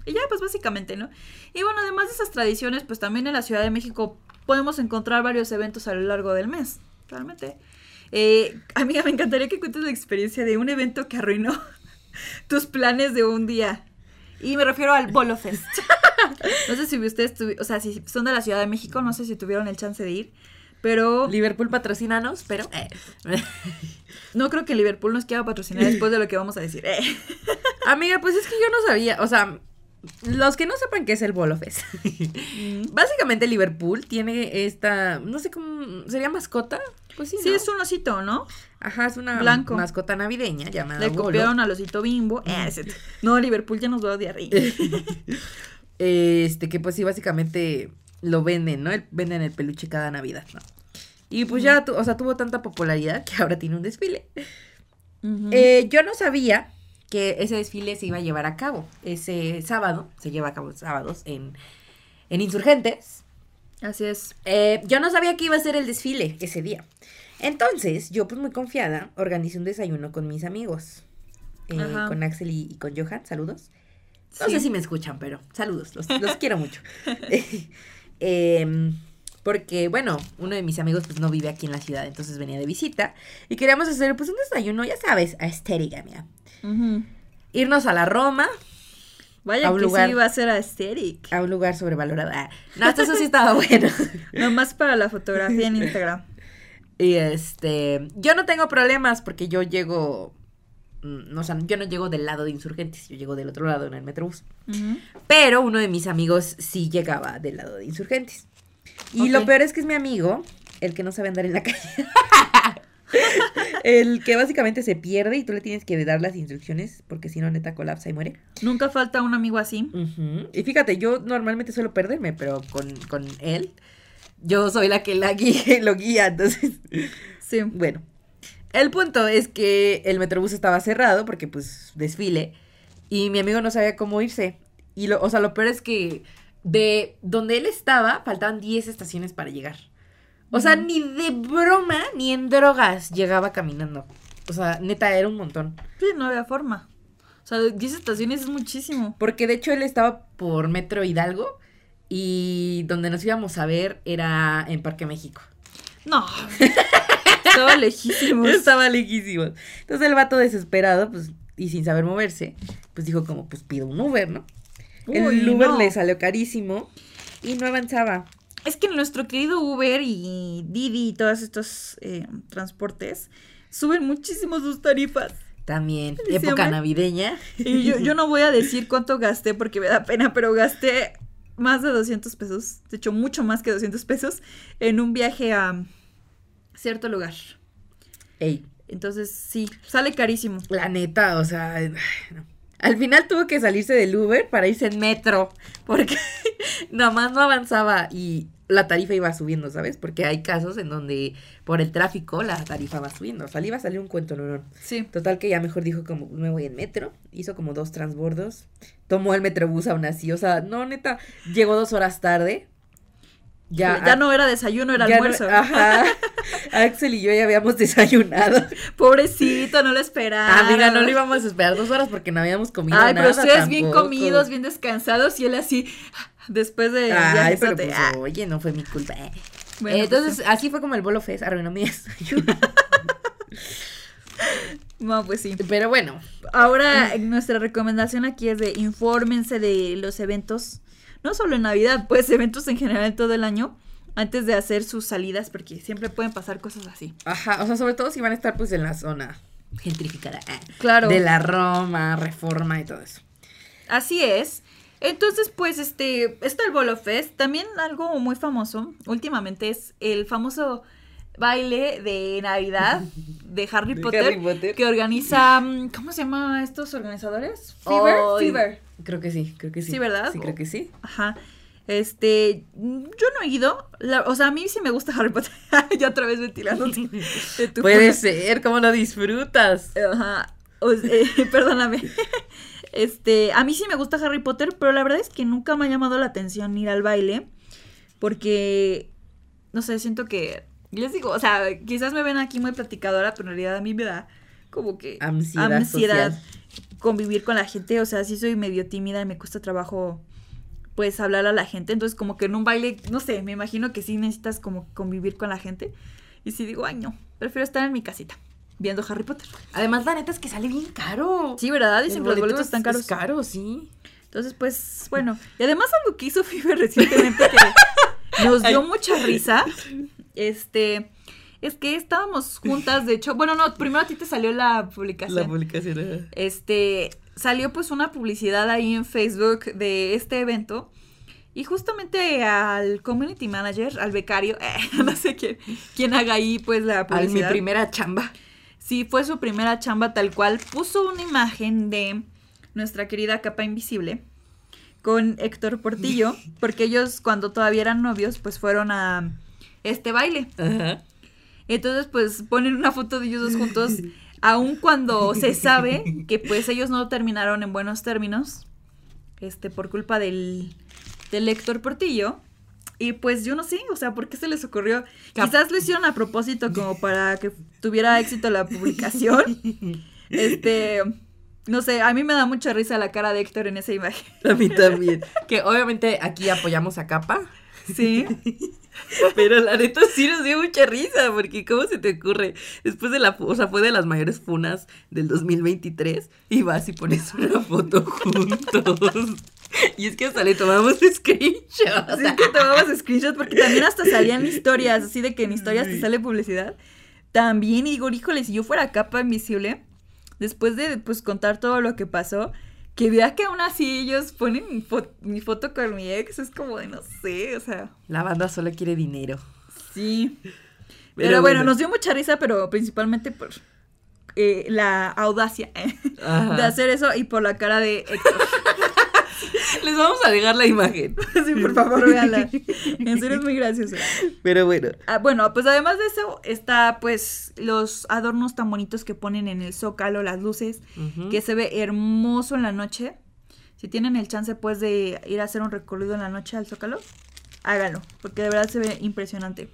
Y ya, pues básicamente, ¿no? Y bueno, además de esas tradiciones, pues también en la Ciudad de México podemos encontrar varios eventos a lo largo del mes, realmente. Eh, amiga, me encantaría que cuentes la experiencia de un evento que arruinó *laughs* tus planes de un día. Y me refiero al Bolo Fest. *laughs* No sé si ustedes, o sea, si son de la Ciudad de México, no sé si tuvieron el chance de ir, pero Liverpool patrocinanos, pero... eh. *laughs* no creo que Liverpool nos quiera patrocinar después de lo que vamos a decir. Eh. Amiga, pues es que yo no sabía, o sea, los que no sepan qué es el Bolo Fest. *laughs* Básicamente Liverpool tiene esta, no sé cómo, ¿sería mascota? Pues sí, Sí, ¿no? es un osito, ¿no? Ajá, es una blanco. mascota navideña llamada Le Bolo. copiaron al osito bimbo. Eh, ese- no, Liverpool ya nos va a odiar. *laughs* *laughs* Este, que pues sí, básicamente lo venden, ¿no? El- venden el peluche cada Navidad, ¿no? Y pues ya, o sea, tuvo tanta popularidad que ahora tiene un desfile. Eh, yo no sabía que ese desfile se iba a llevar a cabo. Ese sábado, se lleva a cabo sábados en, en Insurgentes. Así es. Eh, yo no sabía que iba a ser el desfile ese día. Entonces, yo pues muy confiada, organicé un desayuno con mis amigos. Eh, con Axel y, y con Johan, saludos. No Sí. sé si me escuchan, pero saludos, los, los quiero mucho. *laughs* Em, porque, bueno, uno de mis amigos pues no vive aquí en la ciudad, entonces venía de visita. Y queríamos hacer pues un desayuno, ya sabes, a estética, mía. Irnos a la Roma, Vaya A un que lugar. sí iba a ser aesthetic. a un lugar sobrevalorado. Ah, No, hasta eso sí estaba *laughs* bueno. Nomás para la fotografía en Instagram. Y este, yo no tengo problemas porque yo llego, mm, no, o sea, yo no llego del lado de insurgentes, yo llego del otro lado en el metrobús. Pero uno de mis amigos sí llegaba del lado de insurgentes. Y lo peor es que es mi amigo, el que no sabe andar en la calle. *laughs* el que básicamente se pierde y tú le tienes que dar las instrucciones porque si no, neta colapsa y muere. Nunca falta un amigo así. Y fíjate, yo normalmente suelo perderme, pero con, con él, yo soy la que la guía, lo guía, entonces... Sí. Bueno, el punto es que el metrobús estaba cerrado porque pues desfile y mi amigo no sabía cómo irse. Y lo, o sea, lo peor es que de donde él estaba faltaban 10 estaciones para llegar. O sea, ni de broma ni en drogas llegaba caminando. O sea, neta, era un montón. Sí, no había forma. O sea, 10 estaciones es muchísimo. Porque de hecho él estaba por Metro Hidalgo y donde nos íbamos a ver era en Parque México. No. *laughs* Estaba lejísimos. Estaba lejísimo. Entonces el vato desesperado, pues, y sin saber moverse, pues dijo como, pues pido un Uber, ¿no? el Uber no. le salió carísimo y no avanzaba. Es que nuestro querido Uber y Didi y todos estos eh, transportes suben muchísimo sus tarifas. También, época navideña. Y yo, yo no voy a *laughs* decir cuánto gasté porque me da pena, pero gasté más de 200 pesos, de hecho mucho más que 200 pesos, en un viaje a cierto lugar. Ey, Entonces, sí, sale carísimo. la neta, o sea, no. Al final tuvo que salirse del Uber para irse en metro, porque *laughs* nada más no avanzaba y la tarifa iba subiendo, ¿sabes? Porque hay casos en donde por el tráfico la tarifa va subiendo. O sea, le iba a salir un cuento, no, no. Sí. Total que ya mejor dijo como me voy en metro, hizo como dos transbordos, tomó el metrobús aún así, o sea, no neta, llegó dos horas tarde. Ya, Ya, no era desayuno, era no- almuerzo. ajá. *laughs* Axel y yo ya habíamos desayunado. Pobrecito, no lo esperaba. Amiga, no lo íbamos a esperar dos horas porque no habíamos comido Ay, nada. pero ustedes bien tampoco. comidos, bien descansados y él así, después de Ay, pero pues, Ah, oye, no fue mi culpa. eh. bueno, Eh, pues, Entonces, así fue como el bolo fest arruinó mi desayuno. *laughs* no, pues sí. pero bueno, Ahora, nuestra recomendación aquí es de infórmense de los eventos, no solo en Navidad, pues eventos en general todo el año, antes de hacer sus salidas, porque siempre pueden pasar cosas así. ajá, o sea, sobre todo si van a estar pues en la zona gentrificada. eh, Claro. De la Roma, Reforma y todo eso. Así es. Entonces, pues, este, está el Bolo Fest. También algo muy famoso últimamente es el famoso baile de Navidad de Harry, *laughs* De Potter, Harry Potter. que organiza, mm, ¿cómo se llama estos organizadores? Fever, Fever. Creo que sí, creo que sí. Sí, ¿verdad? Sí, creo que sí. Ajá. Este, yo no he ido. La- o sea, a mí sí me gusta Harry Potter. *laughs* ya otra vez *laughs* tu Puede ser, ¿cómo lo disfrutas? Ajá. O- eh, perdóname. Este, a mí sí me gusta Harry Potter, pero la verdad es que nunca me ha llamado la atención ir al baile. Porque, no sé, siento que. Les digo, o sea, quizás me ven aquí muy platicadora, pero en realidad a mí me da como que Ansiedad social. convivir con la gente. O sea, sí soy medio tímida y me cuesta trabajo, pues, hablar a la gente. Entonces, como que en un baile, no sé, me imagino que sí necesitas como convivir con la gente. Y sí digo, ay, no, prefiero estar en mi casita viendo Harry Potter. Además, la neta es que sale bien caro. Sí, ¿verdad? Dicen que los boletos es- están caros. Es caro, sí. Entonces, pues, bueno. Y además algo que hizo Fiber *laughs* recientemente que nos dio mucha risa, este, es que estábamos juntas, de hecho, bueno, no, primero a ti te salió la publicación. publicación. ajá. Este, salió pues una publicidad ahí en Facebook de este evento. Y justamente al community manager, al becario, *laughs* no sé quién, quién haga ahí pues la Al publicidad. mi primera chamba. Sí, fue su primera chamba tal cual. Puso una imagen de nuestra querida capa invisible con Héctor Portillo, *laughs* porque ellos cuando todavía eran novios, pues fueron a este baile. Ajá. Entonces, pues ponen una foto de ellos dos juntos, aun cuando se sabe que pues ellos no terminaron en buenos términos, este, por culpa del, del Héctor Portillo. Y pues yo no sé, o sea, ¿por qué se les ocurrió? Cap- Quizás lo hicieron a propósito como para que tuviera éxito la publicación. *laughs* Este, No sé, a mí me da mucha risa la cara de Héctor en esa imagen. A mí también. *laughs* Que obviamente aquí apoyamos a Capa. Sí. *laughs* *laughs* Pero la neta sí nos dio mucha risa, porque ¿cómo se te ocurre? Después de la, o sea, fue de las mayores funas del 2023 y vas y pones una foto juntos. *laughs* Y es que hasta le tomamos screenshots. Así que tomamos screenshots porque también hasta salían historias, así de que en historias te sale publicidad. También, y digo, híjole, si yo fuera capa invisible, después de pues contar todo lo que pasó, que vea que aún así ellos ponen mi, fo- mi foto con mi ex, es como de no sé, o sea, La banda solo quiere dinero. sí. Pero, Pero bueno, bueno. nos dio mucha risa, pero principalmente por eh, la audacia eh, de hacer eso y por la cara de Héctor. *laughs* *laughs* Les vamos a dejar la imagen. *laughs* sí, por favor, véanla. En serio es muy gracioso. Pero bueno. Ah, bueno, pues además de eso está pues los adornos tan bonitos que ponen en el zócalo, las luces, que se ve hermoso en la noche. Si tienen el chance pues de ir a hacer un recorrido en la noche al zócalo, háganlo, porque de verdad se ve impresionante.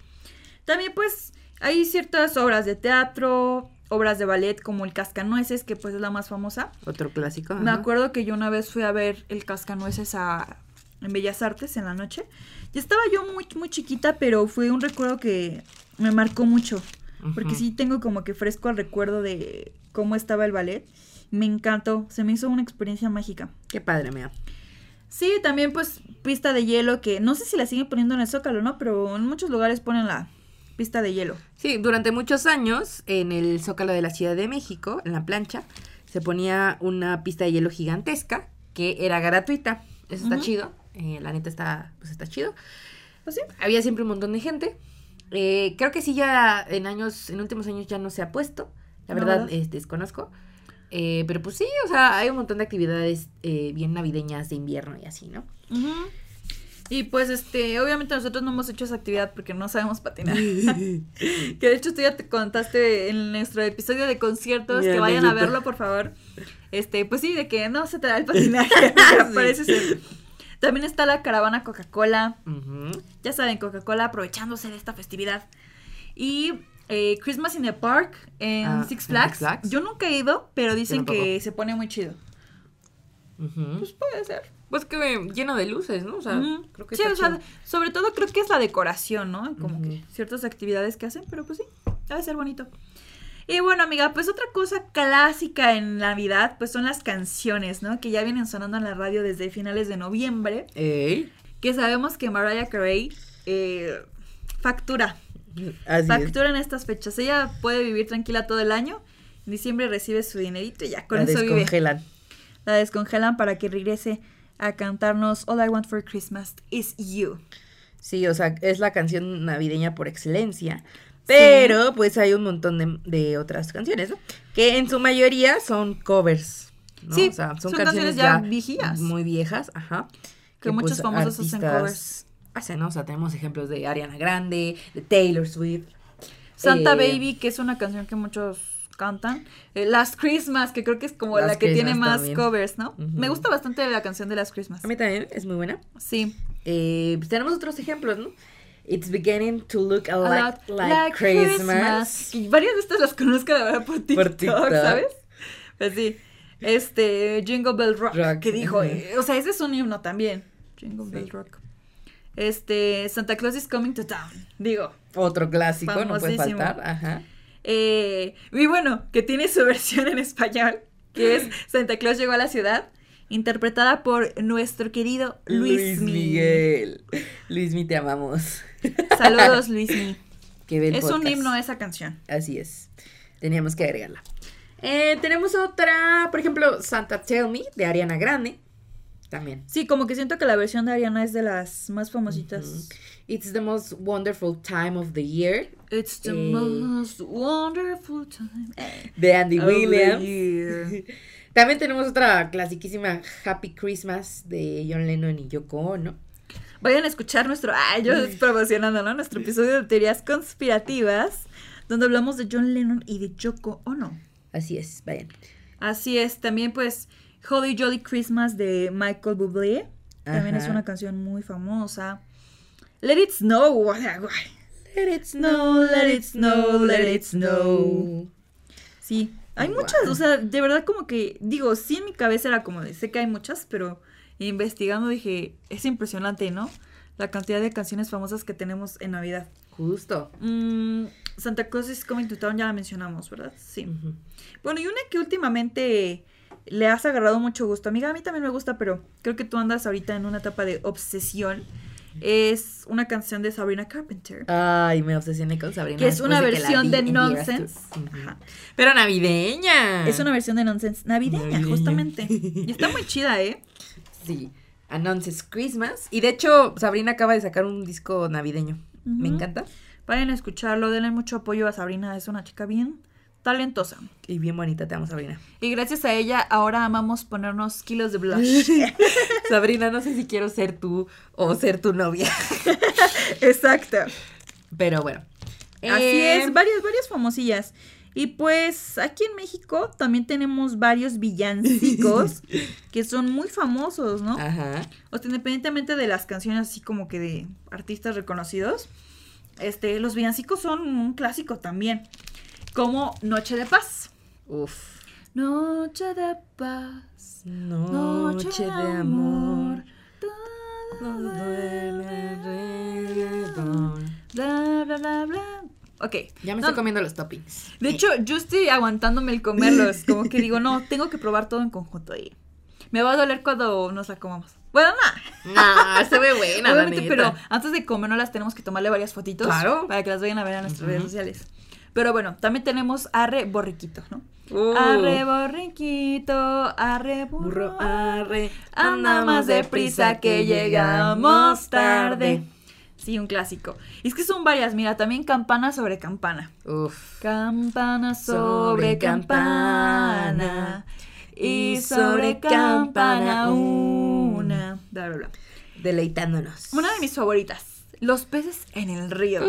También pues hay ciertas obras de teatro, obras de ballet como el Cascanueces, que pues es la más famosa. Otro clásico. Me ajá. acuerdo que yo una vez fui a ver el Cascanueces a, en Bellas Artes en la noche. Y estaba yo muy, muy chiquita, pero fue un recuerdo que me marcó mucho. Porque sí tengo como que fresco el recuerdo de cómo estaba el ballet. Me encantó, se me hizo una experiencia mágica. Qué padre, mira. Sí, también pues pista de hielo que no sé si la siguen poniendo en el Zócalo, ¿no? Pero en muchos lugares ponen la pista de hielo. Sí, durante muchos años en el Zócalo de la Ciudad de México, en la plancha, se ponía una pista de hielo gigantesca que era gratuita. Eso está chido. eh, la neta está, pues está chido. Pues sí. Había siempre un montón de gente. Eh, creo que sí ya en años, en últimos años ya no se ha puesto. La No, verdad, ¿verdad? este, desconozco. Eh, pero pues sí, o sea, hay un montón de actividades bien navideñas de invierno y así, ¿no? Ujú. Y pues este, obviamente nosotros no hemos hecho esa actividad porque no sabemos patinar. *laughs* *laughs* Que de hecho tú ya te contaste en nuestro episodio de conciertos, que vayan a verlo, por favor. Este, pues sí, de que no se te da el patinaje. *laughs* Sí. Parece ser. También está la caravana Coca-Cola. Ya saben, Coca-Cola aprovechándose de esta festividad. Y eh, Christmas in the Park en Ah, Six Flags. Six Flags. Yo nunca he ido, pero dicen que se pone muy chido. Pues puede ser. Pues que lleno de luces, ¿no? O sea, creo que sí, está o sea, sobre todo creo que es la decoración, ¿no? Como Ujú. que ciertas actividades que hacen, pero pues sí, debe ser bonito. Y bueno, amiga, pues otra cosa clásica en Navidad, pues son las canciones, ¿no? Que ya vienen sonando en la radio desde finales de noviembre, Ey, que sabemos que Mariah Carey eh, factura, así es. factura en estas fechas. Ella puede vivir tranquila todo el año, en diciembre recibe su dinerito y ya con La eso vive. descongelan. La descongelan para que regrese a cantarnos All I Want for Christmas is You. Sí, o sea, es la canción navideña por excelencia. Pero pues hay un montón de, de otras canciones, ¿no? Que en su mayoría son covers. ¿no? Sí, o sea, son, son canciones, canciones ya viejías. Muy viejas, ajá. Que muchos famosos hacen covers. Hacen, ¿no? O sea, tenemos ejemplos de Ariana Grande, de Taylor Swift. Santa eh, Baby, que es una canción que muchos cantan. Eh, Last Christmas, que creo que es como Last la que tiene más también. covers, ¿no? Me gusta bastante la canción de Last Christmas. A mí también es muy buena. Sí. Eh, pues tenemos otros ejemplos, ¿no? It's beginning to look a A lot like, Christmas. Y varias de estas las conozco de verdad por TikTok, TikTok. ¿sabes? Pues sí. Este, Jingle Bell Rock, Rock, que dijo, eh, o sea, ese es un himno también. Jingle Sí. Bell Rock. Este, Santa Claus is coming to town. Digo, Otro clásico, no puede faltar. Ajá. Eh, y bueno, que tiene su *laughs* versión en español, que es *laughs* Santa Claus llegó a la ciudad, interpretada por nuestro querido Luis, Miguel. Luis Mi, te amamos. Saludos, *laughs* Luismi. Que ve el Es un himno esa canción. Así es. Teníamos que agregarla. Eh, tenemos otra, por ejemplo, Santa Tell Me de Ariana Grande. También. Sí, como que siento que la versión de Ariana es de las más famositas. It's the most wonderful time of the year It's the Eh. most wonderful time eh, de Andy of the Williams. year. *laughs* También tenemos otra clasiquísima Happy Christmas de John Lennon y Yoko Ono. Vayan a escuchar nuestro, ah, yo *laughs* promocionando, ¿no? Nuestro episodio de teorías conspirativas, donde hablamos de John Lennon y de Yoko Ono. Así es, vayan. Así es, también pues Holly Jolly Christmas de Michael Bublé. También es una canción muy famosa. Let It Snow. o sea, guay. Let it snow, let it snow, let it snow. Sí, Hay muchas, o sea, de verdad como que, digo, sí en mi cabeza era como de, sé que hay muchas, pero investigando dije, es impresionante, ¿no? La cantidad de canciones famosas que tenemos en Navidad. Justo. Mm, Santa Claus is Coming to Town ya la mencionamos, ¿verdad? Sí. Bueno, y una que últimamente le has agarrado mucho gusto. Amiga, a mí también me gusta, pero creo que tú andas ahorita en una etapa de obsesión. Es una canción de Sabrina Carpenter. Ay, me obsesioné con Sabrina. Que es una versión de en Nonsense. Pero navideña. Es una versión de Nonsense navideña, Navideña. justamente. Y está muy chida, ¿eh? Sí. A Nonsense Christmas. Y de hecho, Sabrina acaba de sacar un disco navideño. Me encanta. Vayan a escucharlo, denle mucho apoyo a Sabrina, es una chica bien talentosa. Y bien bonita, te amo, Sabrina. Y gracias a ella ahora amamos ponernos kilos de blush. *laughs* *laughs* Sabrina, no sé si quiero ser tú o ser tu novia. *laughs* Exacto. Pero bueno. Así Eh, es, varias, varias famosillas. Y pues aquí en México también tenemos varios villancicos que son muy famosos, ¿no? Ajá. O sea, independientemente de las canciones así como que de artistas reconocidos, este, los villancicos son un clásico también. Como Noche de Paz. Uf. Noche de paz. Noche de amor. todo duele alrededor. Bla, bla, bla, bla. Ok. Ya me No, estoy comiendo los toppings. De hecho, yo estoy aguantándome el comerlos. Como que digo, no, *laughs* tengo que probar todo en conjunto y me va a doler cuando nos la comamos. Bueno, nada. No, se ve buena, *laughs* la Obviamente, neta. pero antes de comernos tenemos que tomarle varias fotitos. Claro. Para que las vayan a ver en nuestras redes sociales. Pero bueno, también tenemos arre borriquito, ¿no? Uh. Arre borriquito, arre burro, Burro, arre, Anda más deprisa que llegamos tarde. Sí, un clásico. Y es que son varias, mira, también campana sobre campana. Uf. Campana sobre Sobre campana. Y sobre campana una. Bla, bla, bla. Deleitándonos. Una de mis favoritas. Los peces en el río.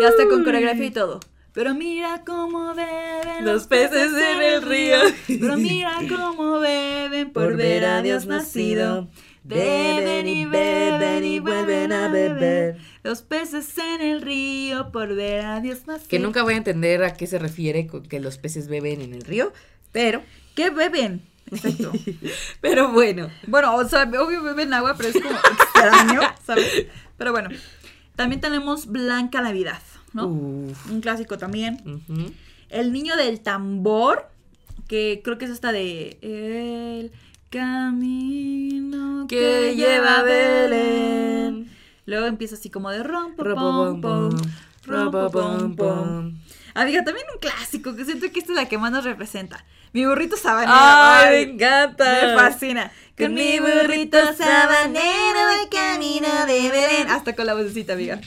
Y hasta con coreografía y todo. Pero mira cómo beben Los peces en el río. Pero mira cómo beben por ver a Dios nacido. Beben y beben y vuelven a beber. Los peces en el río por ver a Dios nacido. Que nunca voy a entender a qué se refiere con que los peces beben en el río, pero, ¿Qué beben? Exacto. *laughs* pero bueno. Bueno, o sea, obvio beben agua, pero es como extraño, ¿sabes? Pero bueno, también tenemos Blanca Navidad, ¿no? Uf. Un clásico también. El niño del tambor, que creo que es esta de El camino que, Que lleva a Belén. Luego empieza así como de rompo, Ropopom, pom, pom, rompo, pom, pom. Amiga, también un clásico, que siento que esta es la que más nos representa. Mi burrito sabanero. ¡Ay, me encanta! me fascina. Con mi burrito sabanero voy camino de Belén. Hasta con la vocecita, amiga.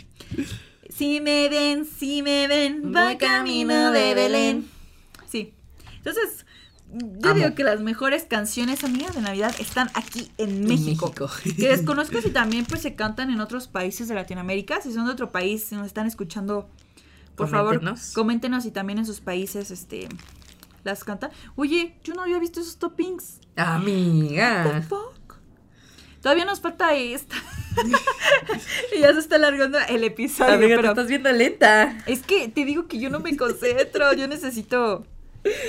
Si me ven, si me ven, voy camino de Belén. Sí. Entonces, yo Amo. digo que las mejores canciones, amigas, de Navidad están aquí en En México. México. Que desconozco si *laughs* también pues se cantan en otros países de Latinoamérica. Si son de otro país, si nos están escuchando, por Coméntenos. favor, coméntenos si también en sus países este las cantan. Oye, yo no había visto esos toppings. Amiga. Todavía nos falta esta. *laughs* y ya se está alargando el episodio, Amiga, te pero estás viendo lenta. es que te digo que yo no me concentro, yo necesito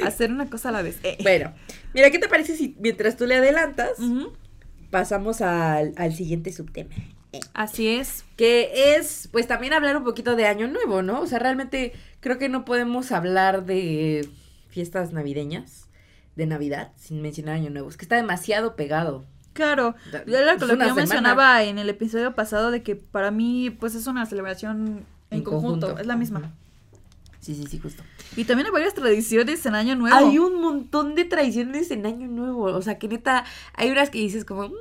hacer una cosa a la vez. Eh. Bueno, mira, ¿qué te parece si mientras tú le adelantas, Ujú, pasamos al, al siguiente subtema? Así es. Que es, pues también hablar un poquito de Año Nuevo, ¿no? O sea, realmente creo que no podemos hablar de fiestas navideñas, de Navidad, sin mencionar Año Nuevo. Es que está demasiado pegado. Claro, Da- era lo que yo mencionaba en el episodio pasado de que para mí pues es una celebración en, En conjunto, conjunto. es la misma. Sí, sí, sí, justo. Y también hay varias tradiciones en Año Nuevo. Hay un montón de tradiciones en Año Nuevo. O sea, que neta, hay unas que dices como, "Mm",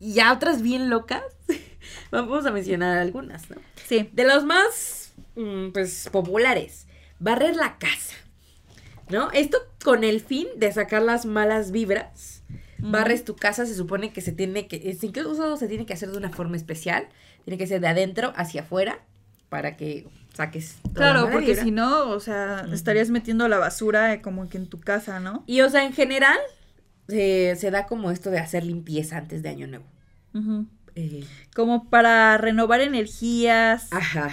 y ya otras bien locas. *laughs* Vamos a mencionar algunas, ¿no? Sí. De los más, mm, pues, populares, barrer la casa, ¿no? Esto con el fin de sacar las malas vibras. Barres tu casa, se supone que se tiene que, es- incluso se tiene que hacer de una forma especial. Tiene que ser de adentro hacia afuera para que saques. toda Claro, porque si no, o sea, estarías metiendo la basura eh, como que en tu casa, ¿no? Y, o sea, en general, eh, se da como esto de hacer limpieza antes de Año Nuevo. Eh, Como para renovar energías. ajá.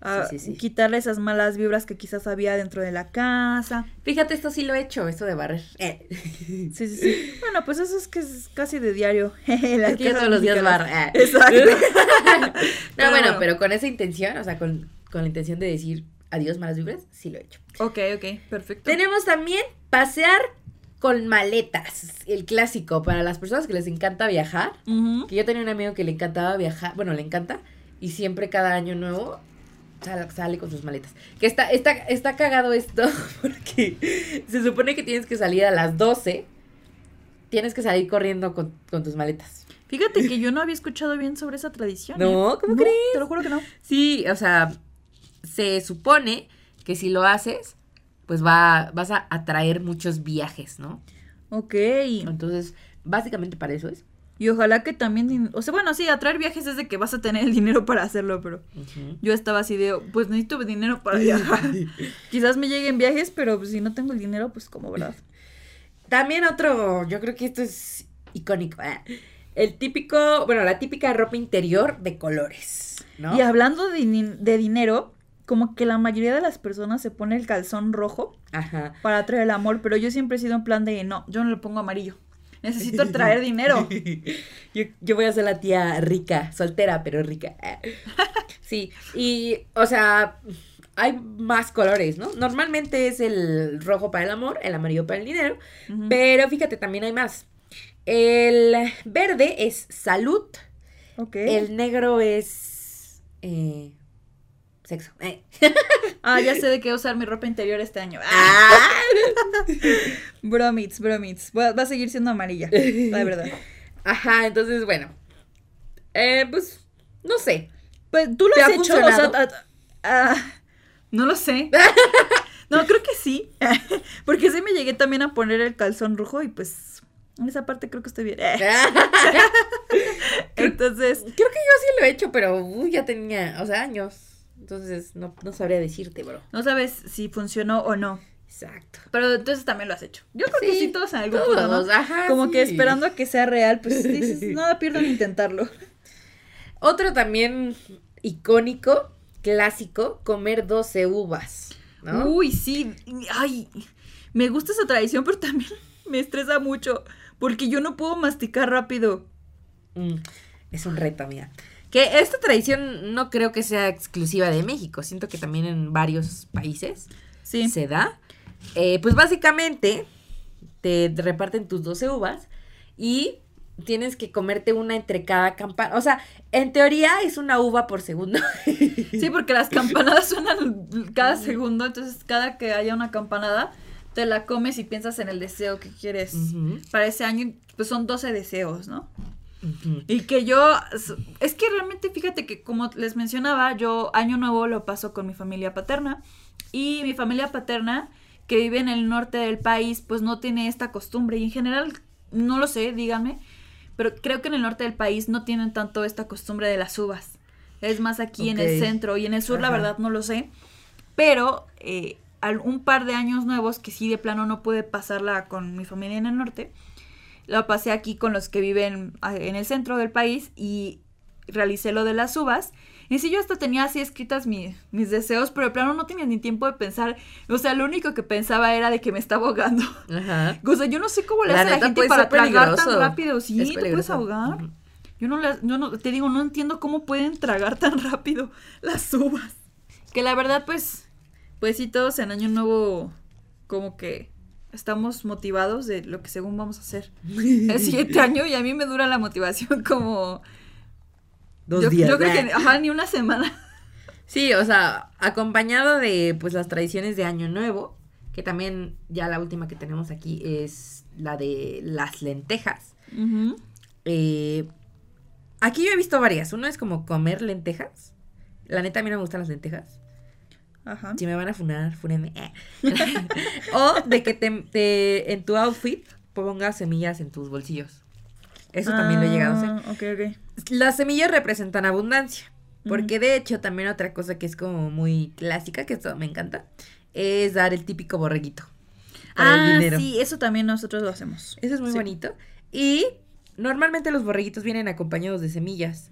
A Sí, sí, sí. quitarle esas malas vibras que quizás había dentro de la casa. Fíjate, esto sí lo he hecho, esto de barrer. Eh. Sí, sí, sí. Bueno, pues eso es que es casi de diario. *laughs* Las Es que cosas todos los días barre. eh. Exacto. *laughs* no, *laughs* Pero bueno, bueno. pero con esa intención, o sea, con, con la intención de decir adiós malas vibras, sí lo he hecho. ok, ok, perfecto. Tenemos también pasear con maletas, el clásico para las personas que les encanta viajar. Que yo tenía un amigo que le encantaba viajar, bueno, le encanta, y siempre cada año nuevo sale, sale con sus maletas. Que está, está, está cagado esto, *laughs* porque se supone que tienes que salir a las 12, tienes que salir corriendo con, con tus maletas. Fíjate que yo no había escuchado bien sobre esa tradición. No, ¿eh? ¿cómo crees? Te lo juro que no. Sí, o sea, se supone que si lo haces, pues va, vas a atraer muchos viajes, ¿no? Ok. Entonces, básicamente para eso es. Y ojalá que también, o sea, bueno, sí, atraer viajes es de que vas a tener el dinero para hacerlo, pero yo estaba así de, pues necesito dinero para viajar. *laughs* Quizás me lleguen viajes, pero pues, si no tengo el dinero, pues como, ¿verdad? También otro, yo creo que esto es icónico. ah, El típico, bueno, la típica ropa interior de colores, ¿no? Y hablando de, de dinero, como que la mayoría de las personas se pone el calzón rojo Ajá. para atraer el amor, pero yo siempre he sido en plan de, no, yo no le pongo amarillo. Necesito traer dinero. *laughs* yo, yo voy a ser la tía rica, soltera, pero rica. *laughs* Sí, y, o sea, hay más colores, ¿no? Normalmente es el rojo para el amor, el amarillo para el dinero, pero fíjate, también hay más. El verde es salud, el negro es eh, sexo. Eh. Ah, ya sé de qué usar mi ropa interior este año. Ah, Ah. bromits, bromits. Va, va a seguir siendo amarilla, la verdad. Ajá, entonces, bueno. Eh, pues, no sé. Pues tú lo ¿Te has ha hecho, o sea, funcionado? ah, no lo sé. *laughs* No, creo que sí. *laughs* Porque sí me llegué también a poner el calzón rojo y pues en esa parte creo que estoy bien. *laughs* Entonces, Creo que yo sí lo he hecho, pero uy, ya tenía, o sea, años. Entonces, no, no sabría decirte, bro. no sabes si funcionó o no. Exacto. Pero entonces también lo has hecho. Yo creo que Sí, todos en algún punto, ¿no? Ajá. Como que esperando a que sea real, pues *laughs* dices, nada pierdo en intentarlo. Otro también icónico, clásico, comer 12 uvas, ¿no? Uy, sí. Ay, me gusta esa tradición, pero también *laughs* me estresa mucho. Porque yo no puedo masticar rápido. Mm, es un reto, mira. Que esta tradición no creo que sea exclusiva de México. Siento que también en varios países Sí. se da. Eh, pues básicamente te reparten tus 12 uvas y tienes que comerte una entre cada campana. O sea, en teoría es una uva por segundo. *laughs* Sí, porque las campanadas suenan cada segundo, entonces cada que haya una campanada, te la comes y piensas en el deseo que quieres para ese año, pues son 12 deseos, ¿no? Y que yo, es que realmente fíjate que como les mencionaba, yo año nuevo lo paso con mi familia paterna. Y mi familia paterna que vive en el norte del país pues no tiene esta costumbre. Y en general no lo sé, díganme, pero creo que en el norte del país no tienen tanto esta costumbre de las uvas. Es más aquí en el centro y en el sur la verdad no lo sé, pero eh, un par de años nuevos que sí de plano no pude pasarla con mi familia en el norte, la pasé aquí con los que viven ah, en el centro del país y realicé lo de las uvas. Y sí, yo hasta tenía así escritas mi- mis deseos, pero de plano no tenía ni tiempo de pensar. O sea, lo único que pensaba era de que me estaba ahogando. Ajá. *laughs* O sea, yo no sé cómo le La hace la gente para tragar tan rápido. Sí, Es te puedes ahogar. Yo no, las, yo no, te digo, no entiendo cómo pueden tragar tan rápido las uvas. Que la verdad, pues, pues sí, todos en Año Nuevo, como que estamos motivados de lo que según vamos a hacer *laughs* el siguiente año y a mí me dura la motivación como... Dos yo, días. yo creo que, ajá, ni una semana. Sí, o sea, acompañado de pues las tradiciones de Año Nuevo, que también ya la última que tenemos aquí es la de las lentejas. Eh, aquí yo he visto varias. Uno es como comer lentejas. La neta a mí no me gustan las lentejas. Ajá. Si me van a funar, fúnenme. Eh. *laughs* *laughs* o de que te, te- en tu outfit pongas semillas en tus bolsillos. Eso también lo he llegado a hacer. Ah, Ok, ok. Las semillas representan abundancia. Porque de hecho, también otra cosa que es como muy clásica, que esto me encanta, es dar el típico borreguito. Para Ah, el dinero. sí, eso también nosotros lo hacemos. Eso es muy Sí. bonito. Y normalmente los borreguitos vienen acompañados de semillas.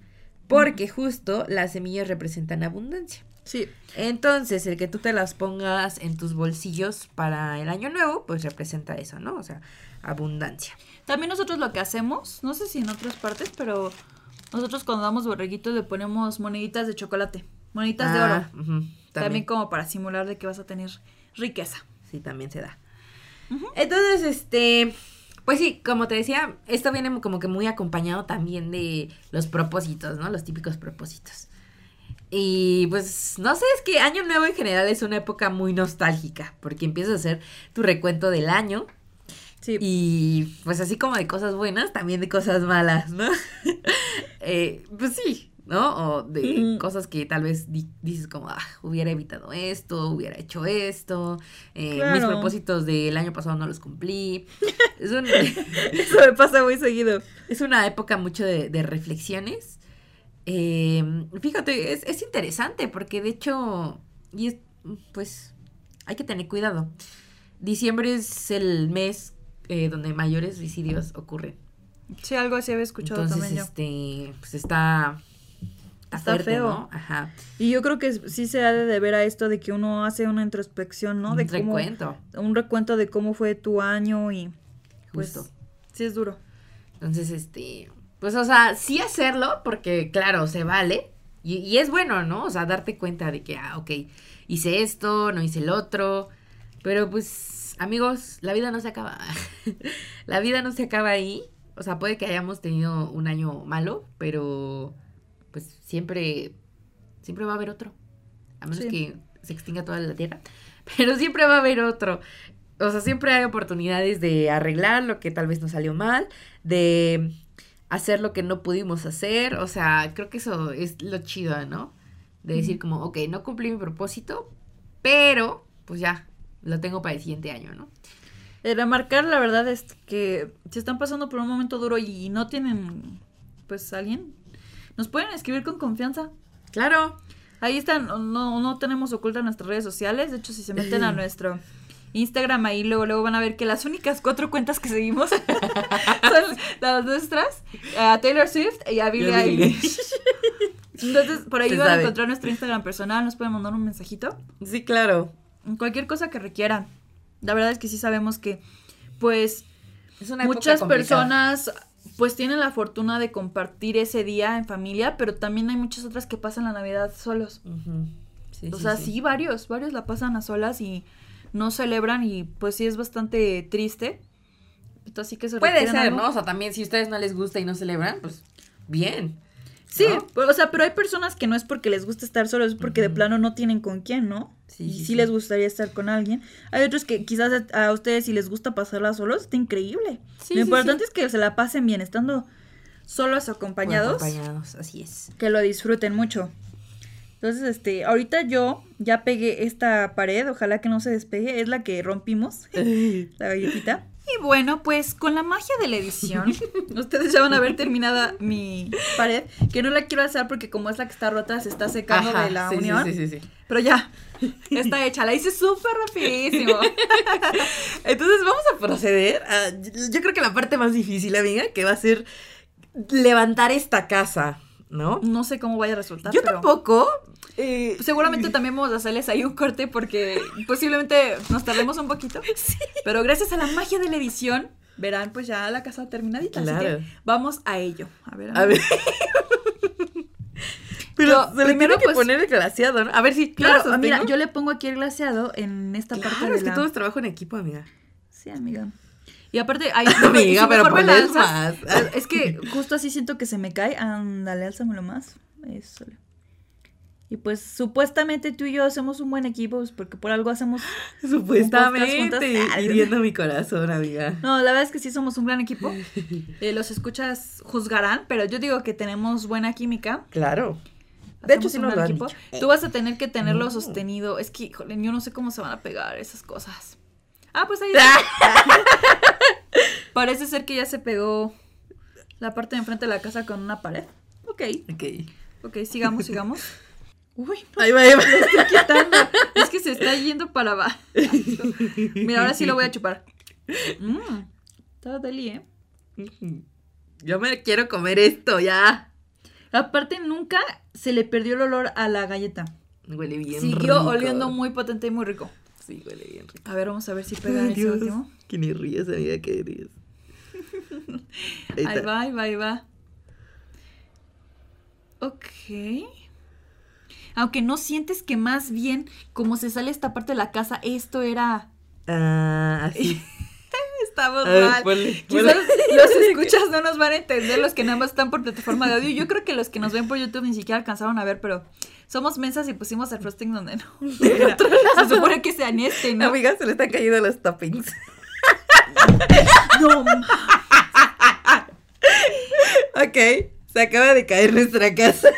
Porque justo las semillas representan abundancia. Sí. Entonces, el que tú te las pongas en tus bolsillos para el año nuevo, pues representa eso, ¿no? O sea, abundancia. También nosotros lo que hacemos, no sé si en otras partes, pero nosotros cuando damos borreguitos le ponemos moneditas de chocolate, moneditas de oro. Ah, también. como para simular de que vas a tener riqueza. Sí, también se da. Entonces, este, pues sí, como te decía, esto viene como que muy acompañado también de los propósitos, ¿no? Los típicos propósitos. Y pues, no sé, es que Año Nuevo en general es una época muy nostálgica, porque empiezas a hacer tu recuento del año Sí. y pues así como de cosas buenas, también de cosas malas, ¿no? *laughs* Eh, pues sí, ¿no? O de cosas que tal vez di- dices como, ah, hubiera evitado esto, hubiera hecho esto, eh, mis propósitos del año pasado no los cumplí. *laughs* Es, un- Eso me pasa muy seguido. *laughs* es una época mucho de, de reflexiones. Eh, fíjate, es, es interesante porque de hecho, y es, pues, hay que tener cuidado. Diciembre es el mes eh, donde mayores suicidios ocurren. Sí, algo así había escuchado Entonces, también yo. este, pues está, está, Está fuerte, feo. ¿no? Ajá. Y yo creo que sí se ha de deber a esto de que uno hace una introspección, ¿no? De Un cómo, recuento, un recuento de cómo fue tu año y pues justo. sí es duro. Entonces, este, pues, o sea, sí hacerlo, porque, claro, se vale. Y, y es bueno, ¿no? O sea, darte cuenta de que, ah, ok, hice esto, no hice el otro. Pero, pues, amigos, la vida no se acaba. *laughs* la vida no se acaba ahí. O sea, puede que hayamos tenido un año malo, pero, pues, siempre, siempre va a haber otro. A menos Sí. que se extinga toda la tierra. *laughs* Pero siempre va a haber otro. O sea, siempre hay oportunidades de arreglar lo que tal vez nos salió mal, de hacer lo que no pudimos hacer. O sea, creo que eso es lo chido, ¿no? De decir como, ok, no cumplí mi propósito, pero pues ya, lo tengo para el siguiente año, ¿no? Remarcar la verdad es que si están pasando por un momento duro y no tienen pues alguien, nos pueden escribir con confianza. Claro. Ahí están, no, no tenemos ocultas nuestras redes sociales. De hecho, si se meten a *clears throat* nuestro Instagram, ahí luego, luego van a ver que las únicas cuatro cuentas que seguimos *laughs* son las nuestras, a Taylor Swift y a Billie Eilish. *laughs* Entonces, por ahí Se van a encontrar nuestro Instagram personal, nos pueden mandar un mensajito. Sí, claro. Cualquier cosa que requieran. La verdad es que sí sabemos que, pues, Es una época muchas personas pues tienen la fortuna de compartir ese día en familia, pero también hay muchas otras que pasan la Navidad solos. Sí, o sí, sea, sí. sí. varios, varios la pasan a solas y no celebran y pues sí es bastante triste. Así que se Puede ser, algo. ¿no? O sea, también si a ustedes no les gusta y no celebran, pues bien. Sí, ¿no? pero, o sea, pero hay personas que no es porque les gusta estar solos, es porque de plano no tienen con quién, ¿no? Sí, y sí, les gustaría estar con alguien. Hay otros que quizás a, a ustedes si les gusta pasarla solos, está increíble. Sí, Lo importante es que se la pasen bien, estando solos acompañados, acompañados, así es. que lo disfruten mucho. Entonces, este, ahorita yo ya pegué esta pared, ojalá que no se despegue, es la que rompimos, *laughs* la galletita. Y bueno, pues con la magia de la edición, *laughs* ustedes ya van a ver terminada mi pared, que no la quiero hacer porque como es la que está rota, se está secando Ajá, de la sí, sí, unión. Sí, sí, sí. Pero ya, está hecha, la hice súper rapidísimo. *laughs* Entonces vamos a proceder a, yo creo que la parte más difícil, amiga, que va a ser levantar esta casa, ¿no? No sé cómo vaya a resultar. Yo pero tampoco. Eh, Seguramente también vamos a hacerles ahí un corte porque posiblemente nos tardemos un poquito. Pero gracias a la magia de la edición, verán pues ya la casa terminadita. Así Claro. que vamos a ello. A ver, A ver. *laughs* Pero Yo, se le primero, tiene que pues- poner el glaseado, ¿no? A ver si Claro, mira, yo le pongo aquí el glaseado en esta parte Claro, de es que todo es trabajo en equipo, amiga. Sí, amiga. Y aparte, ay, *laughs* Amiga, si pero me alzas, más. Es que justo así siento que se me cae. Ándale, álzamelo más. Eso. Y pues supuestamente tú y yo hacemos un buen equipo, pues, porque por algo hacemos... *gasps* Supuestamente. Ah, Hiriendo mi corazón, amiga. No, la verdad es que sí somos un gran equipo. *laughs* Eh, los escuchas juzgarán, pero yo digo que tenemos buena química. Claro. De hecho, sí un nos lo han dicho. Tú vas a tener que tenerlo No. sostenido. Es que, híjole, yo no sé cómo se van a pegar esas cosas. Ah, pues ahí *laughs* *laughs* Parece ser que ya se pegó la parte de enfrente de la casa con una pared. Ok, Ok. ok, sigamos, sigamos. Uy, no Ahí va, ahí va. estoy quitando. *laughs* Es que se está yendo para abajo. Mira, ahora sí lo voy a chupar. Mmm, está deli, ¿eh? Yo me quiero comer esto, ya. Aparte, nunca se le perdió el olor a la galleta. Huele bien Siguió rico. oliendo muy potente y muy rico. Sí, huele bien rico. A ver, vamos a ver si pega Ay, ese Dios. último. Que ni ríes, amiga, que ríes. *laughs* Ahí Ahí va, ahí va, ahí va. Ok. Aunque no sientes que más bien, como se sale esta parte de la casa, esto era... Ah, así. *laughs* Estamos ver, mal. ponle, Quizás ponle. los escuchas no nos van a entender, los que nada más están por plataforma de audio. Yo creo que los que nos ven por YouTube ni siquiera alcanzaron a ver, pero somos mensas y pusimos el frosting donde no. *laughs* era. Se supone que sea en este, ¿no? Amiga, se le están cayendo los toppings. *laughs* No, ok, se acaba de caer nuestra casa.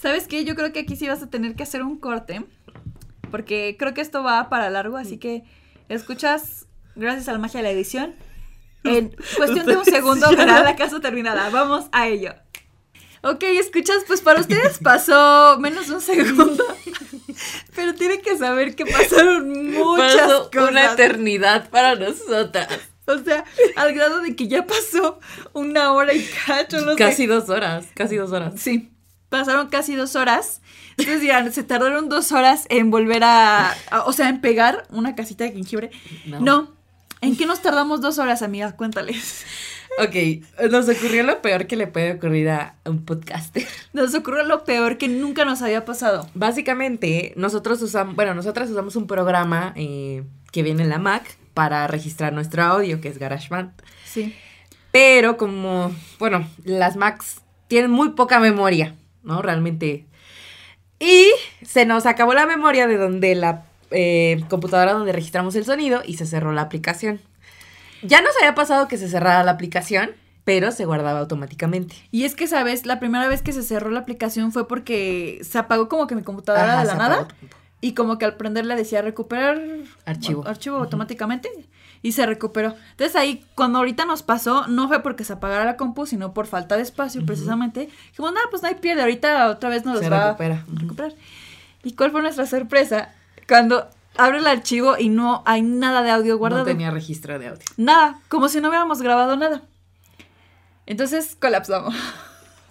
¿Sabes qué? Yo creo que aquí sí vas a tener que hacer un corte. Porque creo que esto va para largo, así que escuchas, gracias a la magia de la edición, en cuestión de un *laughs* segundo verá la casa terminada. Vamos a ello. Ok, escuchas, pues para ustedes *laughs* pasó menos de un segundo. *laughs* Pero tienen que saber que pasaron muchas Pasó cosas. una eternidad para nosotras. O sea, al grado de que ya pasó una hora y cacho, no sé. Casi dos horas, casi dos horas. Sí, pasaron casi dos horas. Entonces dirán, se tardaron dos horas en volver a, a- o sea, en pegar una casita de jengibre. No. No. ¿En qué nos tardamos dos horas, amiga? Cuéntales. Ok, nos ocurrió lo peor que le puede ocurrir a un podcaster. Nos ocurrió lo peor que nunca nos había pasado. Básicamente, nosotros usamos, bueno, nosotras usamos un programa eh, que viene en la Mac para registrar nuestro audio, que es GarageBand. Sí. Pero como, bueno, las Macs tienen muy poca memoria, ¿no? Realmente. Y se nos acabó la memoria de donde la eh, computadora donde registramos el sonido y se cerró la aplicación. Ya nos había pasado que se cerrara la aplicación, pero se guardaba automáticamente. Y es que, ¿sabes? La primera vez que se cerró la aplicación fue porque se apagó como que mi computadora Ajá, de la nada. Y como que al prenderla decía recuperar Archivo. archivo automáticamente y se recuperó. Entonces ahí, cuando ahorita nos pasó, no fue porque se apagara la compu, sino por falta de espacio, precisamente. Dijimos, nada, pues no hay pierde, ahorita otra vez nos Se va recupera. a recuperar. ¿Y cuál fue nuestra sorpresa? Cuando abre el archivo y no hay nada de audio guardado. No tenía registro de audio. Nada, como si no hubiéramos grabado nada. Entonces colapsamos.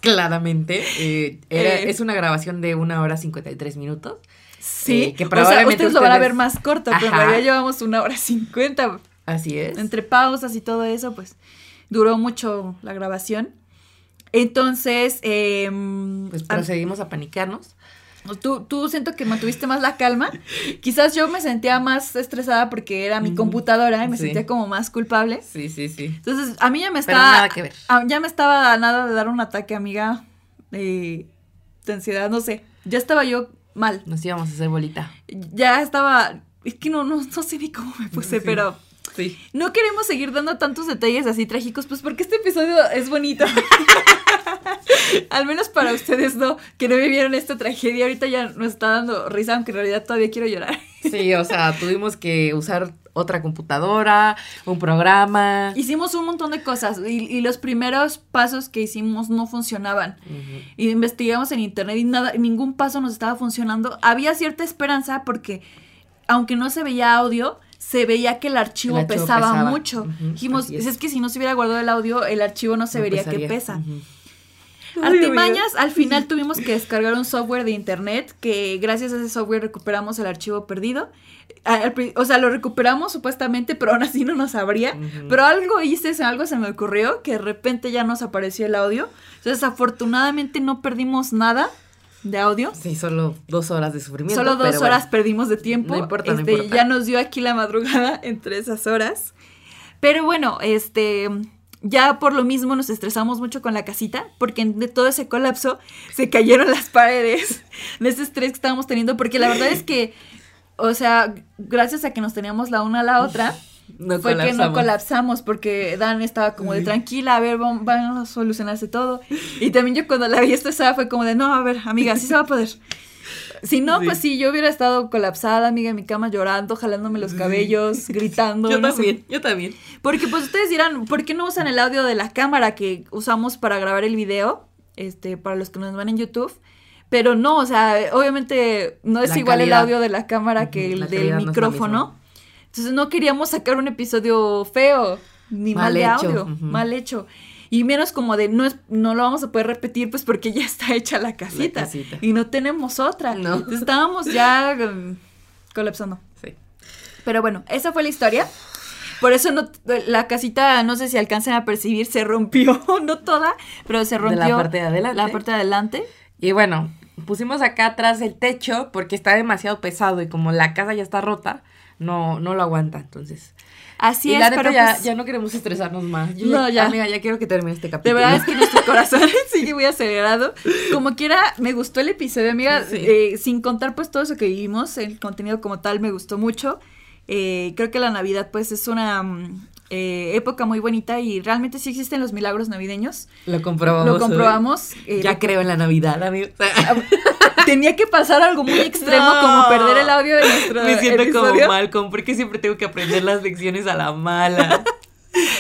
Claramente. eh, era- Eh. Es una grabación de una hora 53 minutos. Sí, Eh, que o sea, probablemente ustedes lo van a ustedes- ver más corto, pero en realidad llevamos una hora cincuenta. Así es. entre pausas y todo eso, pues duró mucho la grabación. Entonces, em, Pues procedimos a panicarnos. tú, tú siento que mantuviste más la calma. Quizás yo me sentía más estresada porque era mi computadora y me Sí. sentía como más culpable. Sí, sí, sí. Entonces, a mí ya me Pero estaba... nada que ver. a- ya me estaba a nada de dar un ataque, amiga, de, de ansiedad, no sé. Ya estaba yo mal. Nos íbamos a hacer bolita. Ya estaba... Es que no, no, no sé ni cómo me puse, Sí. pero... Sí. No queremos seguir dando tantos detalles así trágicos, pues porque este episodio es bonito. *laughs* Al menos para ustedes no, que no vivieron esta tragedia. Ahorita ya nos está dando risa, aunque en realidad todavía quiero llorar. Sí, o sea, tuvimos que usar otra computadora, un programa. Hicimos un montón de cosas y, y los primeros pasos que hicimos no funcionaban. Y investigamos en internet y nada, ningún paso nos estaba funcionando. Había cierta esperanza porque, aunque no se veía audio, se veía que el archivo, El archivo pesaba, pesaba. mucho. Dijimos, es. es. que si no se hubiera guardado el audio, el archivo no se No vería que pesa. Ujú. Artimañas, al final tuvimos que descargar un software de internet que gracias a ese software recuperamos el archivo perdido. O sea, lo recuperamos supuestamente, pero aún así no nos abría. Pero algo hice, algo se me ocurrió, que de repente ya nos apareció el audio. Entonces, afortunadamente no perdimos nada de audio. Sí, solo dos horas de sufrimiento. Solo dos pero horas bueno. perdimos de tiempo. No importa, no Este, importa. Ya nos dio aquí la madrugada *laughs* entre esas horas. Pero bueno, este. Ya por lo mismo nos estresamos mucho con la casita, porque de todo ese colapso se cayeron las paredes *laughs* de ese estrés que estábamos teniendo, porque la verdad es que, o sea, gracias a que nos teníamos la una a la otra, No fue que no colapsamos. colapsamos porque Dan estaba como de tranquila, a ver, vamos, van a solucionarse todo. Y también yo cuando la vi estresada fue como de, no, a ver, amiga, sí se va a poder. Si no, Sí. pues sí, yo hubiera estado colapsada, amiga, en mi cama llorando, jalándome los cabellos, *laughs* gritando. Yo no sé. también, yo también. Porque pues ustedes dirán, ¿por qué no usan el audio de la cámara que usamos para grabar el video? Este, para los que nos van en YouTube. Pero no, o sea, obviamente no es La igual el audio de la cámara que el la del calidad no Entonces no queríamos sacar un episodio feo, ni mal, Mal de hecho, audio, mal hecho. Y menos como de no es, no lo vamos a poder repetir, pues porque ya está hecha la casita. casita. Y no tenemos otra. No. Entonces, estábamos ya um, colapsando. Sí. Pero bueno, esa fue la historia. Por eso no, la casita, no sé si alcancen a percibir, se rompió, *laughs* no toda, pero se De rompió la parte de adelante. la parte de adelante. Y bueno, pusimos acá atrás el techo porque está demasiado pesado y como la casa ya está rota, no, no lo aguanta, entonces. Así y es, la neta pero ya, pues, ya no queremos estresarnos más. Yo No, ya. Amiga, ya quiero que termine este de capítulo. verdad es que nuestro corazón *laughs* sigue muy acelerado. *laughs* Como quiera, me gustó el episodio, amiga, Sí. eh, sin contar pues todo eso que vivimos, el contenido como tal me gustó mucho. Eh, creo que la Navidad pues es una mm, eh, época muy bonita y realmente sí existen los milagros navideños. Lo comprobamos. Lo comprobamos. eh, Ya creo en la Navidad, amigo. *laughs* tenía que pasar algo muy extremo No. como perder el audio de nuestro Me siento episodio. como Malcolm porque siempre tengo que aprender las lecciones a la mala. *laughs*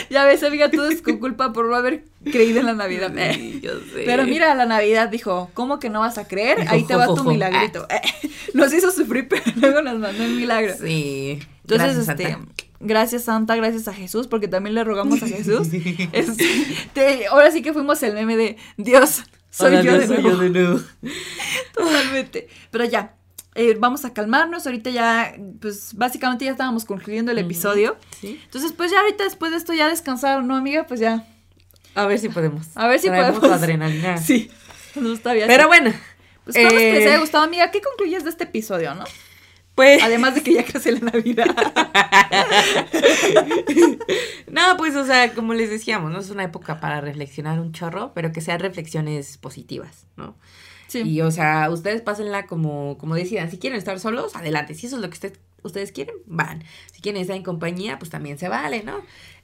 Ya ves, amiga, todo es con culpa por no haber creído en la Navidad. Sí, yo sé. Pero mira, la Navidad dijo, ¿cómo que no vas a creer? Dijo, Ahí te va jo, tu jo, milagrito. *laughs* Nos hizo sufrir, pero luego nos mandó el milagro. Sí. Entonces, Gracias, este, Santa. Gracias Santa, gracias a Jesús, porque también le rogamos a Jesús. *laughs* Este, te- ahora sí que fuimos el meme de Dios, soy Hola, yo Dios, de soy yo de nuevo. *laughs* Totalmente. Pero ya, eh, vamos a calmarnos. Ahorita ya, pues básicamente ya estábamos concluyendo el episodio. Sí. Entonces, pues ya ahorita después de esto ya descansaron, ¿no, amiga? Pues ya. A ver si podemos. A ver si Traemos podemos. adrenalina. *laughs* Sí. No está bien. Pero bueno. Pues esperamos que les eh, haya gustado, amiga. ¿Qué concluyes de este episodio, no? Pues. Además de que ya casi la Navidad. *laughs* No, pues, o sea, como les decíamos, ¿no? Es una época para reflexionar un chorro, pero que sean reflexiones positivas, ¿no? Sí. Y, o sea, ustedes pásenla como, como decidan. Si quieren estar solos, adelante. Si eso es lo que usted- ustedes quieren, van. Si quieren estar en compañía, pues también se vale, ¿no?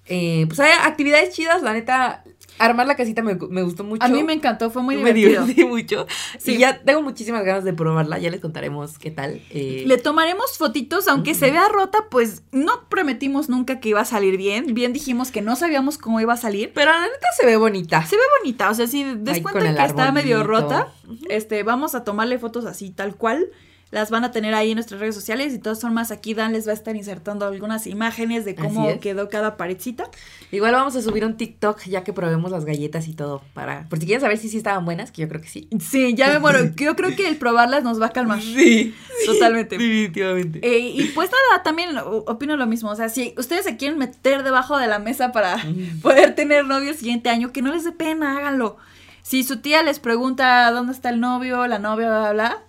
Eh, pues hay actividades chidas, la neta. Armar la casita me, me gustó mucho. A mí me encantó, fue muy *laughs* me divertido. divertí mucho. Sí. Y ya tengo muchísimas ganas de probarla. Ya les contaremos qué tal. eh, Le tomaremos fotitos, aunque se vea rota, pues no prometimos nunca que iba a salir bien. Bien dijimos que no sabíamos cómo iba a salir. Pero la neta se ve bonita. Se ve bonita, o sea, si des Ahí con cuenta el que está medio rota, este, vamos a tomarle fotos así, tal cual. Las van a tener ahí en nuestras redes sociales y de todas formas aquí Dan les va a estar insertando algunas imágenes de cómo es. quedó cada paredcita. Igual vamos a subir un TikTok ya que probemos las galletas y todo. para Por si quieren saber si sí estaban buenas, que yo creo que sí. Sí, ya me muero. *laughs* Yo creo que el probarlas nos va a calmar. Sí. Totalmente. Definitivamente. Eh, y pues nada, también opino lo mismo. O sea, si ustedes se quieren meter debajo de la mesa para *laughs* poder tener novio el siguiente año, que no les dé pena, háganlo. Si su tía les pregunta dónde está el novio, la novia, bla, bla, bla,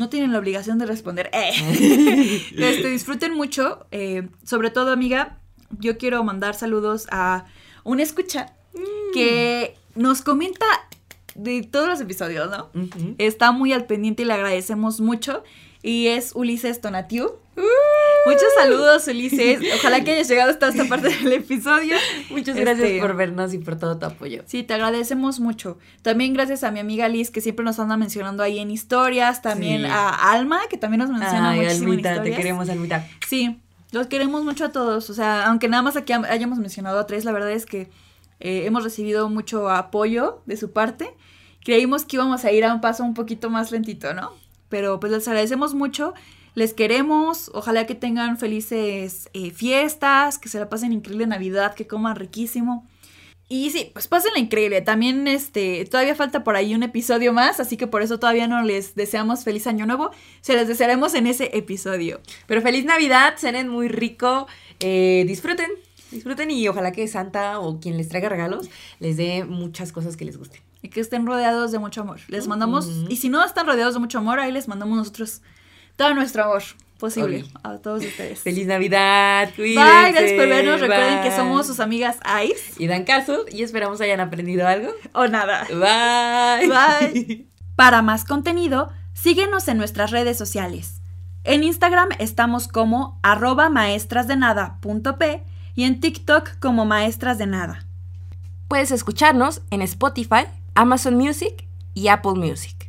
no tienen la obligación de responder. *laughs* Eh. *laughs* Este, disfruten mucho. eh, sobre todo, amiga, yo quiero mandar saludos a una escucha que nos comenta de todos los episodios, ¿no? Está muy al pendiente y le agradecemos mucho. Y es Ulises Tonatiu. *laughs* Muchos saludos, Ulises. Ojalá que hayas llegado hasta esta parte del episodio. Muchas gracias Este, por vernos y por todo tu apoyo. Sí, te agradecemos mucho. También gracias a mi amiga Liz, que siempre nos anda mencionando ahí en historias. También Sí. a Alma, que también nos menciona Ay, muchísimo en Almita, te queremos, Almita. Sí, los queremos mucho a todos. O sea, aunque nada más aquí hayamos mencionado a tres, la verdad es que eh, hemos recibido mucho apoyo de su parte. Creímos que íbamos a ir a un paso un poquito más lentito, ¿no? Pero pues les agradecemos mucho. Les queremos, ojalá que tengan felices eh, fiestas, que se la pasen increíble Navidad, que coman riquísimo. Y sí, pues pásenla increíble. También este, todavía falta por ahí un episodio más, así que por eso todavía no les deseamos feliz año nuevo. Se les desearemos en ese episodio. Pero feliz Navidad, cenen muy rico, eh, disfruten, disfruten y ojalá que Santa o quien les traiga regalos les dé muchas cosas que les gusten. Y que estén rodeados de mucho amor. Les mandamos, y si no están rodeados de mucho amor, ahí les mandamos nosotros todo nuestro amor posible Obvio. a todos ustedes. Feliz Navidad, cuídense. Bye, gracias por vernos. Recuerden que somos sus amigas Ice Y dan caso y esperamos hayan aprendido algo. o nada. Bye. Bye. *laughs* Para más contenido, síguenos en nuestras redes sociales. En Instagram estamos como arroba maestrasdenada.p y en TikTok como maestras de nada. Puedes escucharnos en Spotify, Amazon Music y Apple Music.